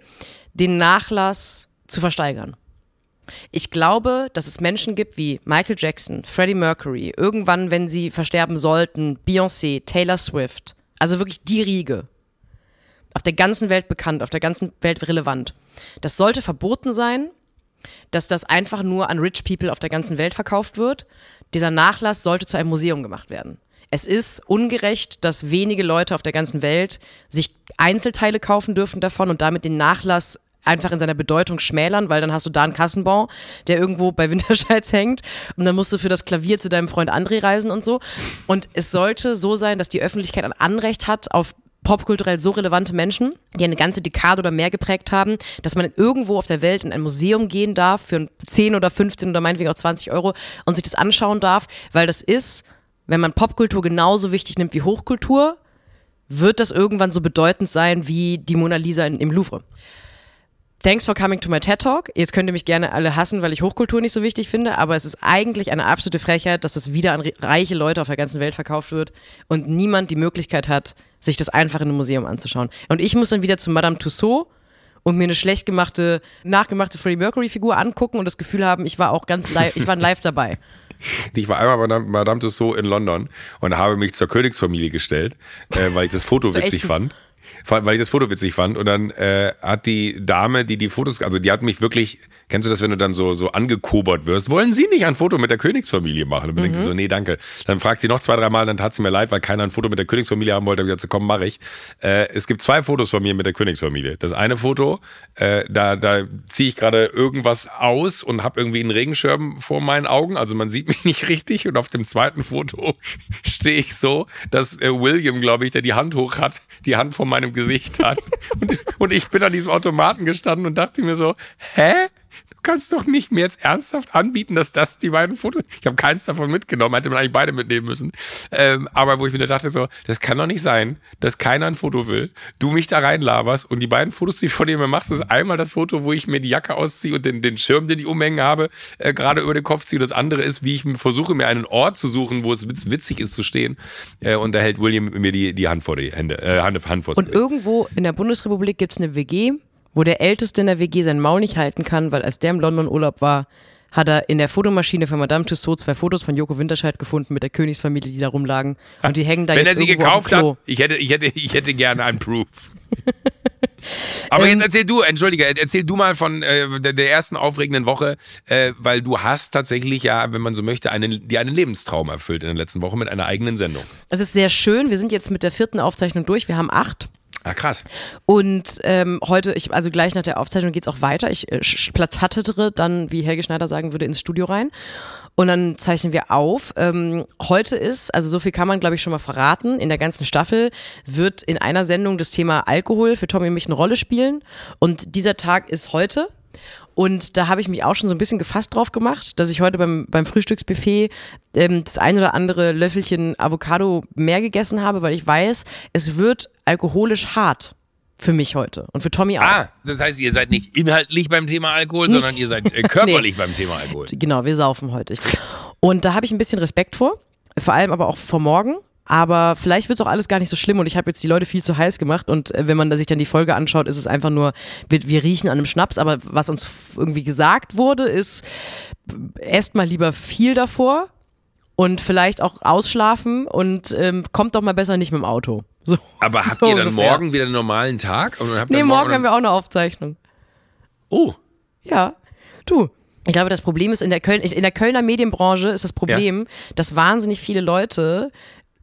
den Nachlass zu versteigern. Ich glaube, dass es Menschen gibt wie Michael Jackson, Freddie Mercury, irgendwann, wenn sie versterben sollten, Beyoncé, Taylor Swift, also wirklich die Riege. Auf der ganzen Welt bekannt, auf der ganzen Welt relevant. Das sollte verboten sein, dass das einfach nur an Rich People auf der ganzen Welt verkauft wird. Dieser Nachlass sollte zu einem Museum gemacht werden. es ist ungerecht, dass wenige Leute auf der ganzen Welt sich Einzelteile kaufen dürfen davon und damit den Nachlass einfach in seiner Bedeutung schmälern, weil dann hast du da einen Kassenbon, der irgendwo bei Winterscheids *laughs* hängt und dann musst du für das Klavier zu deinem Freund André reisen und so. Und es sollte so sein, dass die Öffentlichkeit ein Anrecht hat auf popkulturell so relevante Menschen, die eine ganze Dekade oder mehr geprägt haben, dass man irgendwo auf der Welt in ein Museum gehen darf für 10 oder 15 oder meinetwegen auch 20 Euro und sich das anschauen darf, weil das ist, wenn man Popkultur genauso wichtig nimmt wie Hochkultur, wird das irgendwann so bedeutend sein wie die Mona Lisa in, im Louvre. Thanks for coming to my TED Talk. Jetzt könnt ihr mich gerne alle hassen, weil ich Hochkultur nicht so wichtig finde, aber es ist eigentlich eine absolute Frechheit, dass das wieder an reiche Leute auf der ganzen Welt verkauft wird und niemand die Möglichkeit hat, sich das einfach in einem Museum anzuschauen. Und ich muss dann wieder zu Madame Tussaud und mir eine schlecht gemachte, nachgemachte Freddie Mercury Figur angucken und das Gefühl haben, ich war auch ganz live, ich war live dabei. *laughs* Ich war einmal bei Madame Tussaud in London und habe mich zur Königsfamilie gestellt, äh, weil ich das Foto witzig fand weil ich das Foto witzig fand. Und dann äh, hat die Dame, die die Fotos, also die hat mich wirklich, kennst du das, wenn du dann so so angekobert wirst? Wollen Sie nicht ein Foto mit der Königsfamilie machen? Und dann mhm. denkst du so, nee, danke. Dann fragt sie noch zwei, drei Mal, dann tat sie mir leid, weil keiner ein Foto mit der Königsfamilie haben wollte. Dann gesagt, so, komm, mach ich. Äh, es gibt zwei Fotos von mir mit der Königsfamilie. Das eine Foto, äh, da da ziehe ich gerade irgendwas aus und habe irgendwie einen Regenschirm vor meinen Augen, also man sieht *laughs* mich nicht richtig. Und auf dem zweiten Foto *laughs* stehe ich so, dass äh, William, glaube ich, der die Hand hoch hat, die Hand vor meinem Gesicht hat. Und, *laughs* und ich bin an diesem Automaten gestanden und dachte mir so, hä? Kannst doch nicht mir jetzt ernsthaft anbieten, dass das die beiden Fotos. Ich habe keins davon mitgenommen, hätte man eigentlich beide mitnehmen müssen. Ähm, aber wo ich mir dachte, so, das kann doch nicht sein, dass keiner ein Foto will, du mich da reinlaberst und die beiden Fotos, die ich von dir mir machst, ist einmal das Foto, wo ich mir die Jacke ausziehe und den, den Schirm, den ich umhängen habe, äh, gerade über den Kopf ziehe. Das andere ist, wie ich versuche, mir einen Ort zu suchen, wo es witzig ist zu stehen. Äh, und da hält William mir die, die Hand vor die Hände, äh, Hand, Hand vor Und irgendwo in der Bundesrepublik gibt es eine WG, wo der Älteste in der WG sein Maul nicht halten kann, weil als der im London Urlaub war, hat er in der Fotomaschine von Madame Tussauds zwei Fotos von Joko Winterscheid gefunden mit der Königsfamilie, die da rumlagen. Und die hängen da Wenn jetzt er sie gekauft hat, ich hätte, ich hätte, ich hätte gerne ein Proof. *laughs* Aber jetzt ähm, erzähl du, entschuldige, erzähl du mal von äh, der, der, ersten aufregenden Woche, äh, weil du hast tatsächlich ja, wenn man so möchte, einen, dir einen Lebenstraum erfüllt in der letzten Woche mit einer eigenen Sendung. Es ist sehr schön. Wir sind jetzt mit der vierten Aufzeichnung durch. Wir haben acht. Ah, krass. Und ähm, heute, ich, also gleich nach der Aufzeichnung geht's auch weiter. Ich äh, plattattere dann, wie Helge Schneider sagen würde, ins Studio rein. Und dann zeichnen wir auf. Ähm, heute ist, also so viel kann man, glaube ich, schon mal verraten, in der ganzen Staffel wird in einer Sendung das Thema Alkohol für Tommy und mich eine Rolle spielen. Und dieser Tag ist heute. Und da habe ich mich auch schon so ein bisschen gefasst drauf gemacht, dass ich heute beim, beim Frühstücksbuffet ähm, das ein oder andere Löffelchen Avocado mehr gegessen habe, weil ich weiß, es wird alkoholisch hart für mich heute und für Tommy auch. Ah, das heißt, ihr seid nicht inhaltlich beim Thema Alkohol, sondern ihr seid äh, körperlich *laughs* nee. beim Thema Alkohol. Genau, wir saufen heute. Und da habe ich ein bisschen Respekt vor, vor allem aber auch vor morgen, aber vielleicht wird es auch alles gar nicht so schlimm und ich habe jetzt die Leute viel zu heiß gemacht und äh, wenn man sich dann die Folge anschaut, ist es einfach nur, wir, wir riechen an einem Schnaps, aber was uns irgendwie gesagt wurde, ist, esst mal lieber viel davor und vielleicht auch ausschlafen und ähm, kommt doch mal besser nicht mit dem Auto. *laughs* So, aber habt so ihr dann ungefähr. morgen wieder einen normalen Tag? Und habt nee, morgen, morgen haben wir auch eine Aufzeichnung. Oh. Ja, du. Ich glaube, das Problem ist in der Köln, in der Kölner Medienbranche ist das Problem, ja. dass wahnsinnig viele Leute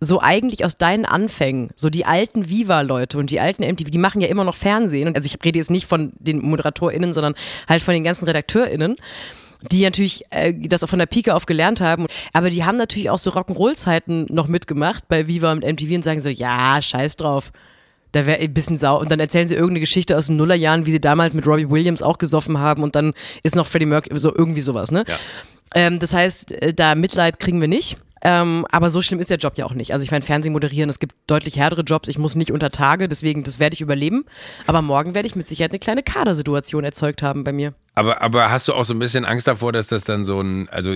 so eigentlich aus deinen Anfängen, so die alten Viva-Leute und die alten MTV, die machen ja immer noch Fernsehen. Also ich rede jetzt nicht von den ModeratorInnen, sondern halt von den ganzen RedakteurInnen die natürlich äh, das auch von der Pike auf gelernt haben. Aber die haben natürlich auch so Rock'n'Roll-Zeiten noch mitgemacht bei Viva und MTV und sagen so, ja, scheiß drauf. Da wäre ein bisschen sau. Und dann erzählen sie irgendeine Geschichte aus den Nullerjahren, wie sie damals mit Robbie Williams auch gesoffen haben und dann ist noch Freddie Mercury, so irgendwie sowas, ne? Ja. Ähm, das heißt, äh, da Mitleid kriegen wir nicht. Ähm, aber so schlimm ist der Job ja auch nicht. Also ich meine, Fernsehen moderieren, es gibt deutlich härtere Jobs. Ich muss nicht unter Tage, deswegen, das werde ich überleben. Aber morgen werde ich mit Sicherheit eine kleine Kadersituation erzeugt haben bei mir. Aber, aber hast du auch so ein bisschen Angst davor, dass das dann so ein, also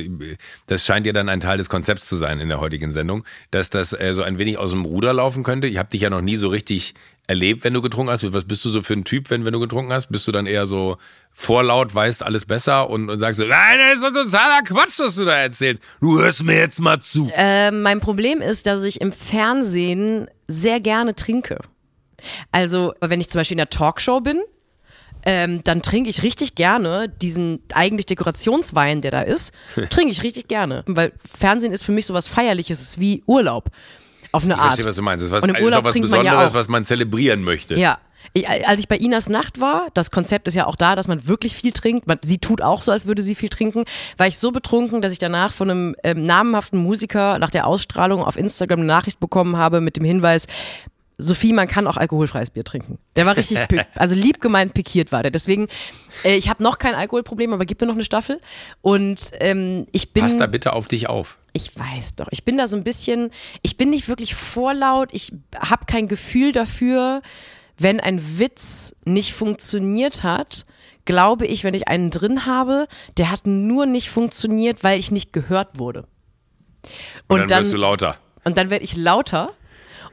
das scheint ja dann ein Teil des Konzepts zu sein in der heutigen Sendung, dass das äh, so ein wenig aus dem Ruder laufen könnte? Ich habe dich ja noch nie so richtig erlebt, wenn du getrunken hast. Was bist du so für ein Typ, wenn, wenn du getrunken hast? Bist du dann eher so vorlaut, weißt alles besser und, und sagst so, nein, das ist doch totaler Quatsch, was du da erzählst. Du hörst mir jetzt mal zu. Äh, mein Problem ist, dass ich im Fernsehen sehr gerne trinke. Also, wenn ich zum Beispiel in der Talkshow bin, ähm, dann trinke ich richtig gerne diesen eigentlich Dekorationswein, der da ist, *laughs* trinke ich richtig gerne. Weil Fernsehen ist für mich sowas Feierliches, ist wie Urlaub. Auf eine Ich Art. verstehe, was du meinst. Das ist was, Und im ist Urlaub auch was trinkt man ja Besonderes, auch. was man zelebrieren möchte. Ja. Ich, als ich bei Inas Nacht war, das Konzept ist ja auch da, dass man wirklich viel trinkt. Man, sie tut auch so, als würde sie viel trinken. War ich so betrunken, dass ich danach von einem ähm, namhaften Musiker nach der Ausstrahlung auf Instagram eine Nachricht bekommen habe mit dem Hinweis, Sophie, man kann auch alkoholfreies Bier trinken. Der war richtig, *laughs* also lieb gemeint pikiert war der. Deswegen, äh, ich habe noch kein Alkoholproblem, aber gib mir noch eine Staffel. Und ähm, ich bin Pass da bitte auf dich auf. Ich weiß doch, ich bin da so ein bisschen, ich bin nicht wirklich vorlaut, ich habe kein Gefühl dafür, wenn ein Witz nicht funktioniert hat, glaube ich, wenn ich einen drin habe, der hat nur nicht funktioniert, weil ich nicht gehört wurde. Und, dann, wirst du lauter. Und dann werde ich lauter.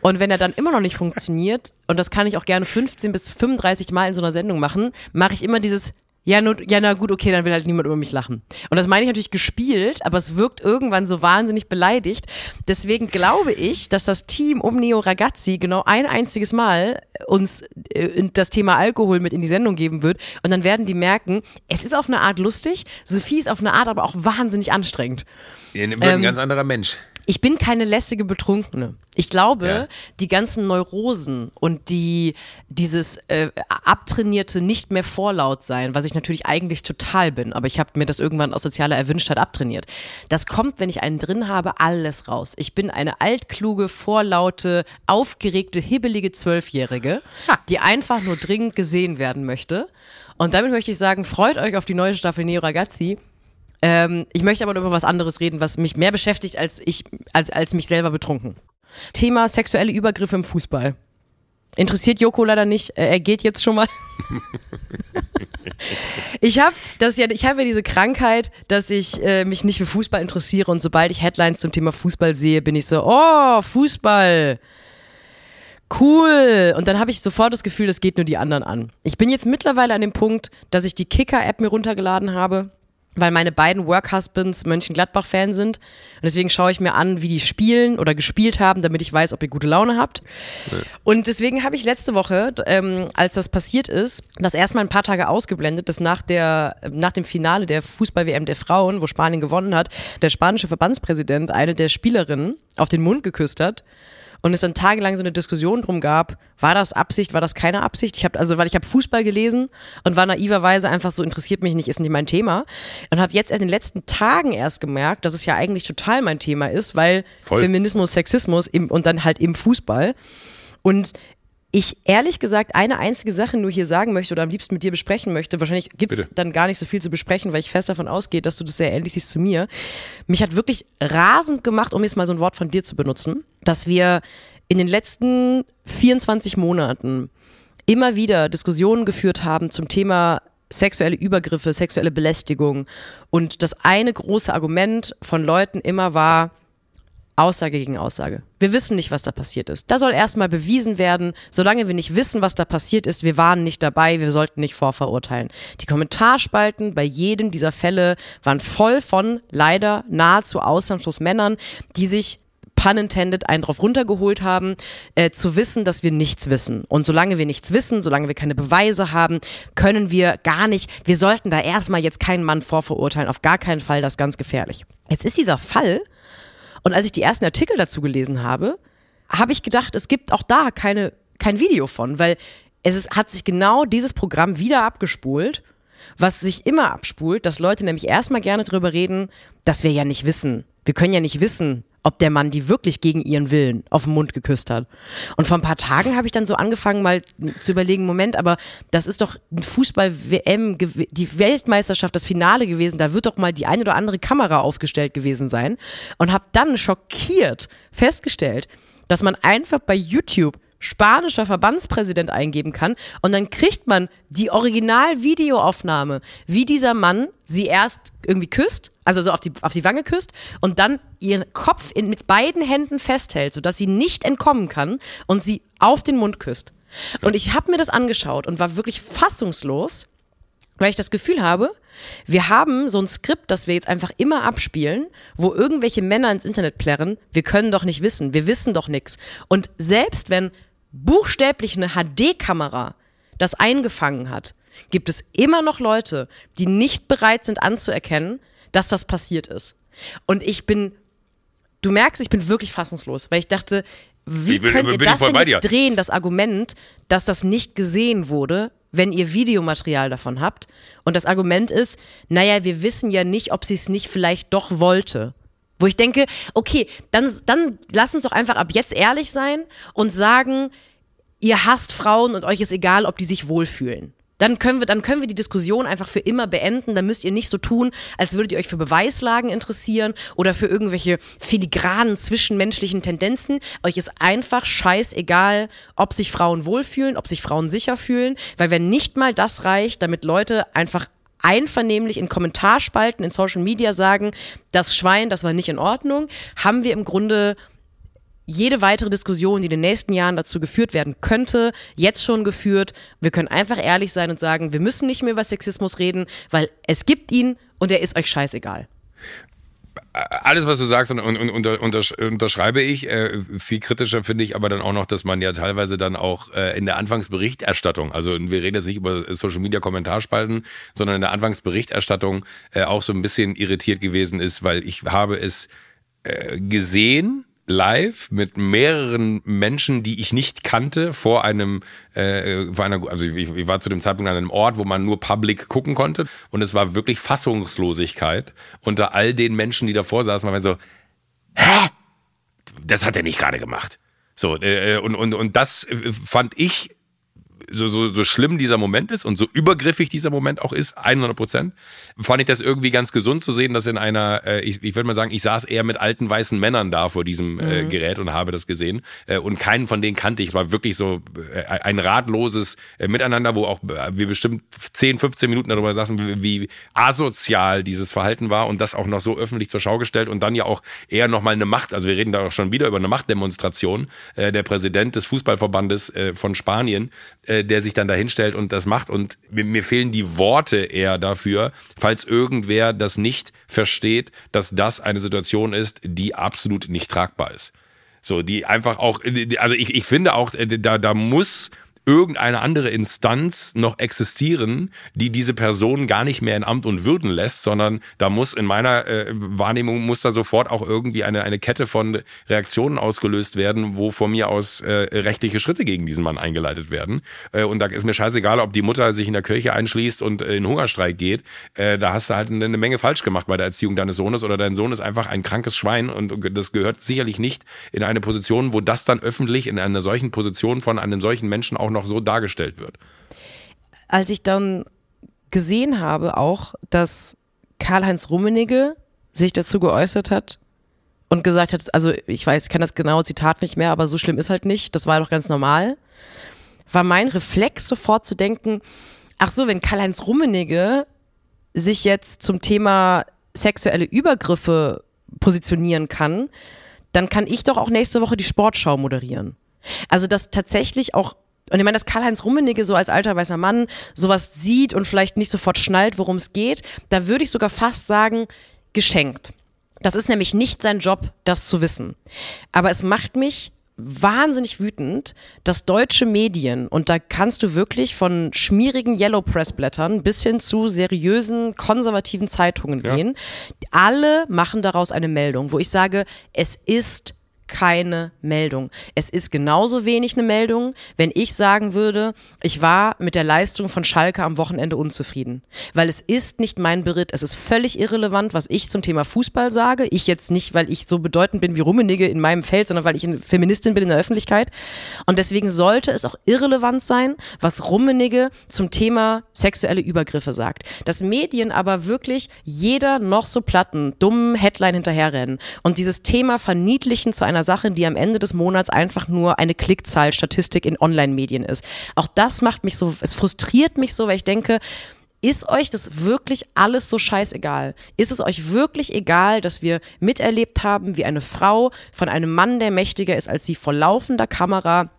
Und wenn er dann immer noch nicht funktioniert, und das kann ich auch gerne 15 bis 35 Mal in so einer Sendung machen, mache ich immer dieses, ja, nur, ja, na gut, okay, dann will halt niemand über mich lachen. Und das meine ich natürlich gespielt, aber es wirkt irgendwann so wahnsinnig beleidigt. Deswegen glaube ich, dass das Team um Neo Ragazzi genau ein einziges Mal uns äh, das Thema Alkohol mit in die Sendung geben wird. Und dann werden die merken, es ist auf eine Art lustig, Sophie ist auf eine Art aber auch wahnsinnig anstrengend. Ihr wird Ähm, ein ganz anderer Mensch. Ich bin keine lässige Betrunkene. Ich glaube, Ja. die ganzen Neurosen und die dieses äh, abtrainierte nicht mehr vorlaut sein, was ich natürlich eigentlich total bin, aber ich habe mir das irgendwann aus sozialer Erwünschtheit abtrainiert. Das kommt, wenn ich einen drin habe, alles raus. Ich bin eine altkluge, vorlaute, aufgeregte, hibbelige Zwölfjährige, die einfach nur dringend gesehen werden möchte. Und damit möchte ich sagen, freut euch auf die neue Staffel Neo Ragazzi. Ähm, ich möchte aber über was anderes reden, was mich mehr beschäftigt als ich, als, als mich selber betrunken. Thema sexuelle Übergriffe im Fußball. Interessiert Joko leider nicht. Er geht jetzt schon mal. *laughs* ich habe das ja, ich habe ja diese Krankheit, dass ich äh, mich nicht für Fußball interessiere und sobald ich Headlines zum Thema Fußball sehe, bin ich so, oh Fußball, cool. Und dann habe ich sofort das Gefühl, das geht nur die anderen an. Ich bin jetzt mittlerweile an dem Punkt, dass ich die Kicker-App mir runtergeladen habe, weil meine beiden Work-Husbands Mönchengladbach-Fan sind. Und deswegen schaue ich mir an, wie die spielen oder gespielt haben, damit ich weiß, ob ihr gute Laune habt. Und deswegen habe ich letzte Woche, ähm, als das passiert ist, das erstmal ein paar Tage ausgeblendet, dass nach, der, nach dem Finale der Fußball-WM der Frauen, wo Spanien gewonnen hat, der spanische Verbandspräsident eine der Spielerinnen auf den Mund geküsst hat und es dann tagelang so eine Diskussion drum gab, war das Absicht, war das keine Absicht? Ich habe also, weil ich habe Fußball gelesen und war naiverweise einfach so interessiert mich nicht, ist nicht mein Thema und habe jetzt in den letzten Tagen erst gemerkt, dass es ja eigentlich total mein Thema ist, weil Voll. Feminismus, Sexismus im, und dann halt im Fußball und ich ehrlich gesagt eine einzige Sache nur hier sagen möchte oder am liebsten mit dir besprechen möchte. Wahrscheinlich gibt es dann gar nicht so viel zu besprechen, weil ich fest davon ausgehe, dass du das sehr ähnlich siehst zu mir. Mich hat wirklich rasend gemacht, um jetzt mal so ein Wort von dir zu benutzen, dass wir in den letzten 24 Monaten immer wieder Diskussionen geführt haben zum Thema sexuelle Übergriffe, sexuelle Belästigung. Und das eine große Argument von Leuten immer war, Aussage gegen Aussage. Wir wissen nicht, was da passiert ist. Da soll erstmal bewiesen werden, solange wir nicht wissen, was da passiert ist, wir waren nicht dabei, wir sollten nicht vorverurteilen. Die Kommentarspalten bei jedem dieser Fälle waren voll von leider nahezu ausnahmslos Männern, die sich pun intended einen drauf runtergeholt haben, äh, zu wissen, dass wir nichts wissen. Und solange wir nichts wissen, solange wir keine Beweise haben, können wir gar nicht, wir sollten da erstmal jetzt keinen Mann vorverurteilen, auf gar keinen Fall, das ist ganz gefährlich. Jetzt ist dieser Fall, und als ich die ersten Artikel dazu gelesen habe, habe ich gedacht, es gibt auch da keine, kein Video von, weil es ist, hat sich genau dieses Programm wieder abgespult, was sich immer abspult, dass Leute nämlich erstmal gerne drüber reden, dass wir ja nicht wissen. Wir können ja nicht wissen, ob der Mann die wirklich gegen ihren Willen auf den Mund geküsst hat. Und vor ein paar Tagen habe ich dann so angefangen, mal zu überlegen, Moment, aber das ist doch ein Fußball-WM, die Weltmeisterschaft, das Finale gewesen, da wird doch mal die eine oder andere Kamera aufgestellt gewesen sein. Und habe dann schockiert festgestellt, dass man einfach bei YouTube spanischer Verbandspräsident eingeben kann und dann kriegt man die Original-Videoaufnahme, wie dieser Mann sie erst irgendwie küsst, also so auf die, auf die Wange küsst und dann ihren Kopf in, mit beiden Händen festhält, sodass sie nicht entkommen kann und sie auf den Mund küsst. Und ich habe mir das angeschaut und war wirklich fassungslos, weil ich das Gefühl habe, wir haben so ein Skript, das wir jetzt einfach immer abspielen, wo irgendwelche Männer ins Internet plärren, wir können doch nicht wissen, wir wissen doch nichts. Und selbst wenn buchstäblich eine HD-Kamera das eingefangen hat, gibt es immer noch Leute, die nicht bereit sind anzuerkennen, dass das passiert ist. Und ich bin du merkst, ich bin wirklich fassungslos, weil ich dachte, wie bin- könnt ihr bin das denn jetzt drehen, das Argument, dass das nicht gesehen wurde, wenn ihr Videomaterial davon habt? Und das Argument ist, naja, wir wissen ja nicht, ob sie es nicht vielleicht doch wollte. Wo ich denke, okay, dann, dann lass uns doch einfach ab jetzt ehrlich sein und sagen, ihr hasst Frauen und euch ist egal, ob die sich wohlfühlen. Dann können wir, dann können wir die Diskussion einfach für immer beenden. Dann müsst ihr nicht so tun, als würdet ihr euch für Beweislagen interessieren oder für irgendwelche filigranen zwischenmenschlichen Tendenzen. Euch ist einfach scheißegal, ob sich Frauen wohlfühlen, ob sich Frauen sicher fühlen, weil wenn nicht mal das reicht, damit Leute einfach einvernehmlich in Kommentarspalten in Social Media sagen, das Schwein, das war nicht in Ordnung, haben wir im Grunde jede weitere Diskussion, die in den nächsten Jahren dazu geführt werden könnte, jetzt schon geführt. Wir können einfach ehrlich sein und sagen, wir müssen nicht mehr über Sexismus reden, weil es gibt ihn und er ist euch scheißegal. Alles, was du sagst, und, und, und unter, untersch- unterschreibe ich. Äh, viel kritischer finde ich aber dann auch noch, dass man ja teilweise dann auch äh, in der Anfangsberichterstattung, also wir reden jetzt nicht über Social Media Kommentarspalten, sondern in der Anfangsberichterstattung äh, auch so ein bisschen irritiert gewesen ist, weil ich habe es äh, gesehen live mit mehreren Menschen, die ich nicht kannte, vor einem, äh, vor einer, also ich, ich war zu dem Zeitpunkt an einem Ort, wo man nur public gucken konnte und es war wirklich Fassungslosigkeit unter all den Menschen, die davor saßen, man so, hä? Das hat er nicht gerade gemacht. So, äh, und, und, und das äh, fand ich so, so, so schlimm dieser Moment ist und so übergriffig dieser Moment auch ist, 100 Prozent, fand ich das irgendwie ganz gesund zu sehen, dass in einer, äh, ich, ich würde mal sagen, ich saß eher mit alten weißen Männern da vor diesem äh, Gerät und habe das gesehen äh, und keinen von denen kannte ich. Es war wirklich so äh, ein ratloses äh, Miteinander, wo auch äh, wir bestimmt 10, 15 Minuten darüber saßen, wie, wie asozial dieses Verhalten war und das auch noch so öffentlich zur Schau gestellt und dann ja auch eher nochmal eine Macht, also wir reden da auch schon wieder über eine Machtdemonstration, äh, der Präsident des Fußballverbandes äh, von Spanien, äh, der sich dann da hinstellt und das macht und mir, mir fehlen die Worte eher dafür, falls irgendwer das nicht versteht, dass das eine Situation ist, die absolut nicht tragbar ist. So, die einfach auch, also ich, ich finde auch, äh, da, da muss irgendeine andere Instanz noch existieren, die diese Person gar nicht mehr in Amt und Würden lässt, sondern da muss in meiner äh, Wahrnehmung muss da sofort auch irgendwie eine, eine Kette von Reaktionen ausgelöst werden, wo von mir aus äh, rechtliche Schritte gegen diesen Mann eingeleitet werden. Äh, und da ist mir scheißegal, ob die Mutter sich in der Kirche einschließt und äh, in Hungerstreik geht. Äh, da hast du halt eine, eine Menge falsch gemacht bei der Erziehung deines Sohnes oder dein Sohn ist einfach ein krankes Schwein und das gehört sicherlich nicht in eine Position, wo das dann öffentlich in einer solchen Position von einem solchen Menschen auch noch so dargestellt wird. Als ich dann gesehen habe auch, dass Karl-Heinz Rummenigge sich dazu geäußert hat und gesagt hat, also ich weiß, ich kann das genaue Zitat nicht mehr, aber so schlimm ist halt nicht, das war doch ganz normal, war mein Reflex sofort zu denken, ach so, wenn Karl-Heinz Rummenigge sich jetzt zum Thema sexuelle Übergriffe positionieren kann, dann kann ich doch auch nächste Woche die Sportschau moderieren. Also dass tatsächlich auch und ich meine, dass Karl-Heinz Rummenigge so als alter weißer Mann sowas sieht und vielleicht nicht sofort schnallt, worum es geht, da würde ich sogar fast sagen, geschenkt. Das ist nämlich nicht sein Job, das zu wissen. Aber es macht mich wahnsinnig wütend, dass deutsche Medien, und da kannst du wirklich von schmierigen Yellow Press Blättern bis hin zu seriösen konservativen Zeitungen gehen, alle machen daraus eine Meldung, wo ich sage, es ist keine Meldung. Es ist genauso wenig eine Meldung, wenn ich sagen würde, ich war mit der Leistung von Schalke am Wochenende unzufrieden. Weil es ist nicht mein Beritt. Es ist völlig irrelevant, was ich zum Thema Fußball sage. Ich jetzt nicht, weil ich so bedeutend bin wie Rummenigge in meinem Feld, sondern weil ich eine Feministin bin in der Öffentlichkeit. Und deswegen sollte es auch irrelevant sein, was Rummenigge zum Thema sexuelle Übergriffe sagt. Dass Medien aber wirklich jeder noch so platten, dummen Headline hinterherrennen und dieses Thema verniedlichen zu einer Sache, die am Ende des Monats einfach nur eine Klickzahlstatistik in Online-Medien ist. Auch das macht mich so, es frustriert mich so, weil ich denke, ist euch das wirklich alles so scheißegal? Ist es euch wirklich egal, dass wir miterlebt haben, wie eine Frau von einem Mann, der mächtiger ist als sie, vor laufender Kamera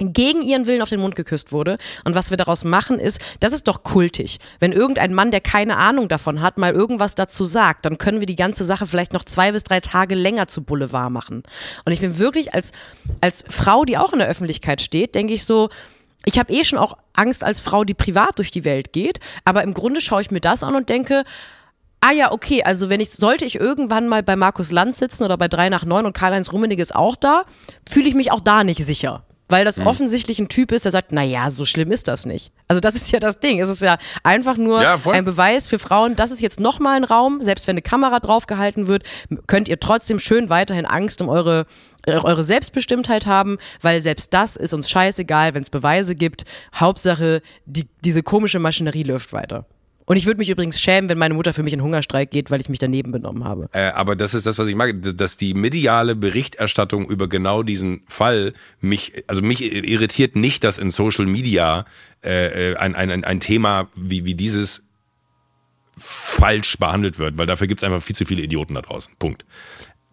gegen ihren Willen auf den Mund geküsst wurde. Und was wir daraus machen ist, das ist doch kultig. Wenn irgendein Mann, der keine Ahnung davon hat, mal irgendwas dazu sagt, dann können wir die ganze Sache vielleicht noch zwei bis drei Tage länger zu Boulevard machen. Und ich bin wirklich als, als Frau, die auch in der Öffentlichkeit steht, denke ich so, ich habe eh schon auch Angst als Frau, die privat durch die Welt geht, aber im Grunde schaue ich mir das an und denke, ah ja, okay, also wenn ich, sollte ich irgendwann mal bei Markus Land sitzen oder bei 3 nach 9 und Karl-Heinz Rummenigge ist auch da, fühle ich mich auch da nicht sicher. Weil das offensichtlich ein Typ ist, der sagt, na ja, so schlimm ist das nicht. Also das ist ja das Ding. Es ist ja einfach nur Ja, ein Beweis für Frauen, das ist jetzt nochmal ein Raum, selbst wenn eine Kamera draufgehalten wird, könnt ihr trotzdem schön weiterhin Angst um eure eure Selbstbestimmtheit haben, weil selbst das ist uns scheißegal, wenn es Beweise gibt. Hauptsache, die, diese komische Maschinerie läuft weiter. Und ich würde mich übrigens schämen, wenn meine Mutter für mich in Hungerstreik geht, weil ich mich daneben benommen habe. Äh, aber das ist das, was ich mag, dass die mediale Berichterstattung über genau diesen Fall mich, also mich irritiert nicht, dass in Social Media äh, ein, ein, ein Thema wie, wie dieses falsch behandelt wird, weil dafür gibt es einfach viel zu viele Idioten da draußen. Punkt.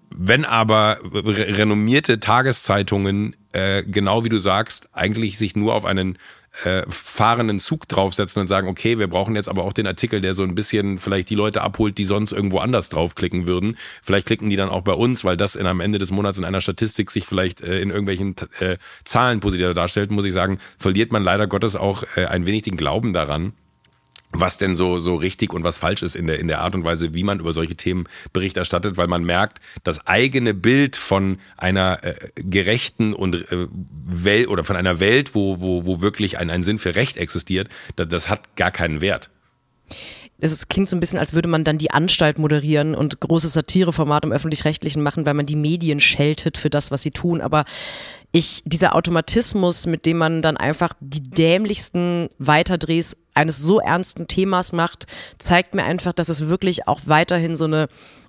Wenn aber re renommierte Tageszeitungen, äh, genau wie du sagst, eigentlich sich nur auf einen äh, fahrenden Zug draufsetzen und sagen, okay, wir brauchen jetzt aber auch den Artikel, der so ein bisschen vielleicht die Leute abholt, die sonst irgendwo anders draufklicken würden. Vielleicht klicken die dann auch bei uns, weil das in am Ende des Monats in einer Statistik sich vielleicht äh, in irgendwelchen äh, Zahlen positiv darstellt, muss ich sagen, verliert man leider Gottes auch äh, ein wenig den Glauben daran was denn so, so richtig und was falsch ist in der, in der Art und Weise, wie man über solche Themen Bericht erstattet, weil man merkt, das eigene Bild von einer äh, gerechten und äh, Welt oder von einer Welt, wo, wo, wo wirklich ein, ein Sinn für Recht existiert, das, das hat gar keinen Wert. Es klingt so ein bisschen, als würde man dann die Anstalt moderieren und großes Satireformat im Öffentlich-Rechtlichen machen, weil man die Medien scheltet für das, was sie tun. Aber ich, dieser Automatismus, mit dem man dann einfach die dämlichsten Weiterdrehs eines so ernsten Themas macht, zeigt mir einfach, dass es wirklich auch weiterhin so eine,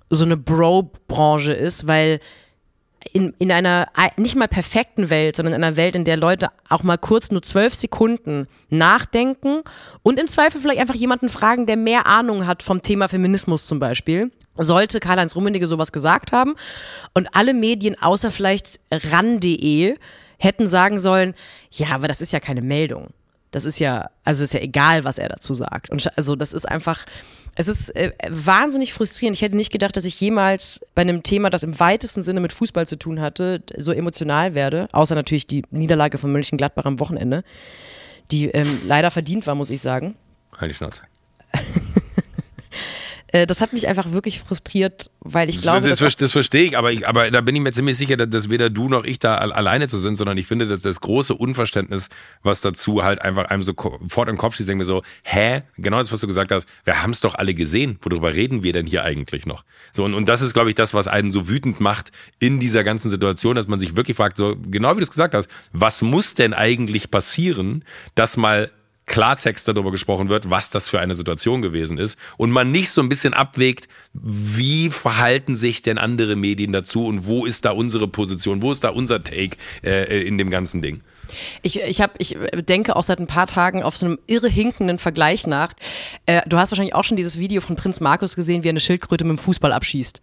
so eine Bro-Branche ist, weil in, in einer nicht mal perfekten Welt, sondern in einer Welt, in der Leute auch mal kurz nur zwölf Sekunden nachdenken und im Zweifel vielleicht einfach jemanden fragen, der mehr Ahnung hat vom Thema Feminismus zum Beispiel, sollte Karl-Heinz Rummenigge sowas gesagt haben und alle Medien außer vielleicht ran.de hätten sagen sollen, ja, aber das ist ja keine Meldung. Das ist ja, also ist ja egal, was er dazu sagt. Und also das ist einfach, es ist äh, wahnsinnig frustrierend. Ich hätte nicht gedacht, dass ich jemals bei einem Thema, das im weitesten Sinne mit Fußball zu tun hatte, so emotional werde. Außer natürlich die Niederlage von Mönchengladbach am Wochenende, die ähm, leider verdient war, muss ich sagen. Halt die Schnauze. Äh, das hat mich einfach wirklich frustriert, weil ich glaube. Das, das, das verstehe ich aber, ich, aber da bin ich mir ziemlich sicher, dass weder du noch ich da alleine zu sind, sondern ich finde, dass das große Unverständnis, was dazu halt einfach einem sofort im Kopf steht, denken wir so, hä? Genau das, was du gesagt hast, wir haben es doch alle gesehen. Worüber reden wir denn hier eigentlich noch? So, und, und das ist, glaube ich, das, was einen so wütend macht in dieser ganzen Situation, dass man sich wirklich fragt, so, genau wie du es gesagt hast, was muss denn eigentlich passieren, dass mal Klartext darüber gesprochen wird, was das für eine Situation gewesen ist und man nicht so ein bisschen abwägt, wie verhalten sich denn andere Medien dazu und wo ist da unsere Position, wo ist da unser Take äh, in dem ganzen Ding. Ich, ich, hab, ich denke auch seit ein paar Tagen auf so einem irre hinkenden Vergleich nach. Äh, du hast wahrscheinlich auch schon dieses Video von Prinz Markus gesehen, wie er eine Schildkröte mit dem Fußball abschießt.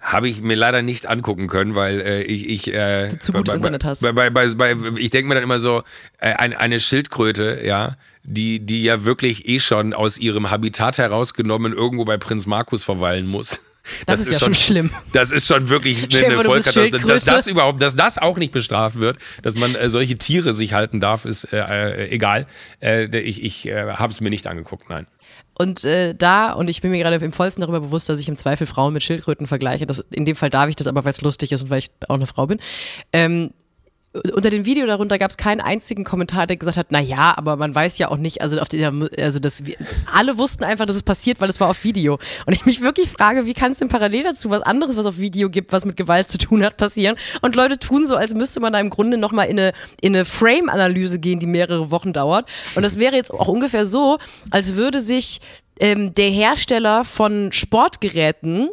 Habe ich mir leider nicht angucken können, weil äh, ich, ich äh, du zu gutes bei, Internet hast. Bei, bei, bei, bei, ich denke mir dann immer so, äh, ein, eine Schildkröte, ja, die, die ja wirklich eh schon aus ihrem Habitat herausgenommen irgendwo bei Prinz Markus verweilen muss. Das, das ist, ja schon schlimm. Das ist schon wirklich eine, eine Vollkatastrophe. Dass das überhaupt, dass das auch nicht bestraft wird, dass man äh, solche Tiere sich halten darf, ist äh, äh, egal. Äh, ich ich äh, habe es mir nicht angeguckt, nein. Und äh, da, und ich bin mir gerade im vollsten darüber bewusst, dass ich im Zweifel Frauen mit Schildkröten vergleiche. Das, in dem Fall darf ich das aber, weil es lustig ist und weil ich auch eine Frau bin. Ähm, unter dem Video darunter gab es keinen einzigen Kommentar, der gesagt hat, na ja, aber man weiß ja auch nicht, also auf der, also das, alle wussten einfach, dass es passiert, weil es war auf Video. Und ich mich wirklich frage, wie kann es denn parallel dazu was anderes, was auf Video gibt, was mit Gewalt zu tun hat, passieren? Und Leute tun so, als müsste man da im Grunde nochmal in eine, in eine Frame-Analyse gehen, die mehrere Wochen dauert. Und das wäre jetzt auch ungefähr so, als würde sich ähm, der Hersteller von Sportgeräten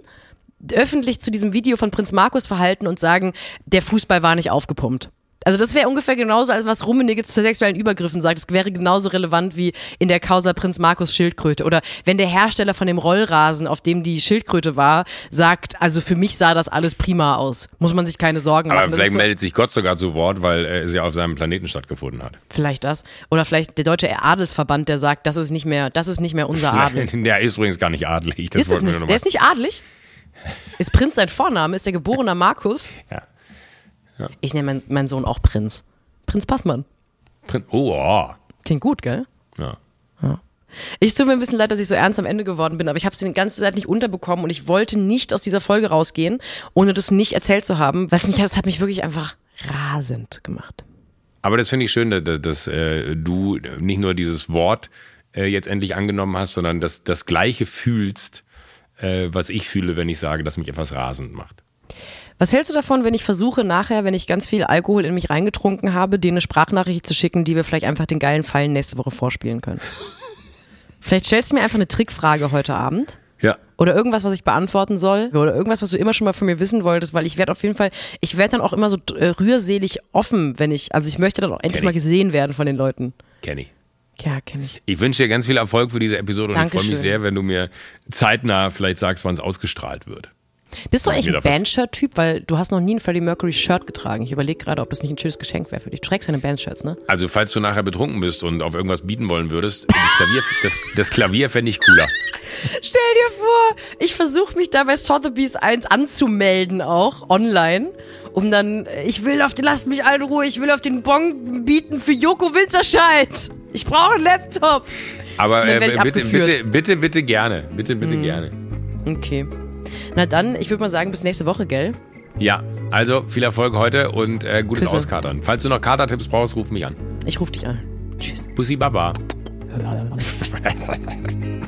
öffentlich zu diesem Video von Prinz Markus verhalten und sagen, der Fußball war nicht aufgepumpt. Also das wäre ungefähr genauso, als was Rummenigge zu sexuellen Übergriffen sagt. Das wäre genauso relevant wie in der Causa Prinz Markus Schildkröte. Oder wenn der Hersteller von dem Rollrasen, auf dem die Schildkröte war, sagt, also für mich sah das alles prima aus. Muss man sich keine Sorgen machen. Aber vielleicht so meldet sich Gott sogar zu Wort, weil es ja auf seinem Planeten stattgefunden hat. Vielleicht das. Oder vielleicht der deutsche Adelsverband, der sagt, das ist nicht mehr, das ist nicht mehr unser *laughs* Adel. der ist übrigens gar nicht adelig. Das ist es nicht. Der ist nicht adelig? *laughs* Ist Prinz sein Vorname? Ist der geborener Markus? Ja. Ja. Ich nenne meinen mein Sohn auch Prinz. Prinz Passmann. Prin oh, oh. Klingt gut, gell? Ja. ja. Ich tut mir ein bisschen leid, dass ich so ernst am Ende geworden bin, aber ich habe es die ganze Zeit nicht unterbekommen und ich wollte nicht aus dieser Folge rausgehen, ohne das nicht erzählt zu haben, weil es mich, das hat mich wirklich einfach rasend gemacht. Aber das finde ich schön, dass, dass, dass äh, du nicht nur dieses Wort äh, jetzt endlich angenommen hast, sondern dass das Gleiche fühlst, äh, was ich fühle, wenn ich sage, dass mich etwas rasend macht. Was hältst du davon, wenn ich versuche, nachher, wenn ich ganz viel Alkohol in mich reingetrunken habe, dir eine Sprachnachricht zu schicken, die wir vielleicht einfach den geilen Fallen nächste Woche vorspielen können? Vielleicht stellst du mir einfach eine Trickfrage heute Abend. Ja. Oder irgendwas, was ich beantworten soll. Oder irgendwas, was du immer schon mal von mir wissen wolltest, weil ich werde auf jeden Fall, ich werde dann auch immer so äh, rührselig offen, wenn ich, also ich möchte dann auch endlich mal gesehen werden von den Leuten. Kenn ich. Ja, kenne ich. Ich wünsche dir ganz viel Erfolg für diese Episode und ich freue Dankeschön. mich sehr, wenn du mir zeitnah vielleicht sagst, wann es ausgestrahlt wird. Bist du eigentlich ein. Bandshirt-Typ? Weil du hast noch nie ein Freddie Mercury Shirt getragen. Ich überlege gerade, ob das nicht ein schönes Geschenk wäre für dich. Du trägst keine Bandshirts, ne? Also, falls du nachher betrunken bist und auf irgendwas bieten wollen würdest, das Klavier, *laughs* das, das Klavier fände ich cooler. Stell dir vor, ich versuche mich da bei Sotheby's 1 anzumelden auch, online. Um dann, ich will auf den, lasst mich alle in Ruhe, ich will auf den Bon bieten für Joko Winterscheid. Ich brauche einen Laptop. Aber äh, bitte, bitte, bitte, bitte gerne. Bitte, bitte gerne. Okay. Na dann, ich würde mal sagen, bis nächste Woche, gell? Ja, also viel Erfolg heute und äh, gutes Küsse. Auskatern. Falls du noch Katertipps brauchst, ruf mich an. Ich rufe dich an. Tschüss. Bussi Baba. *laughs*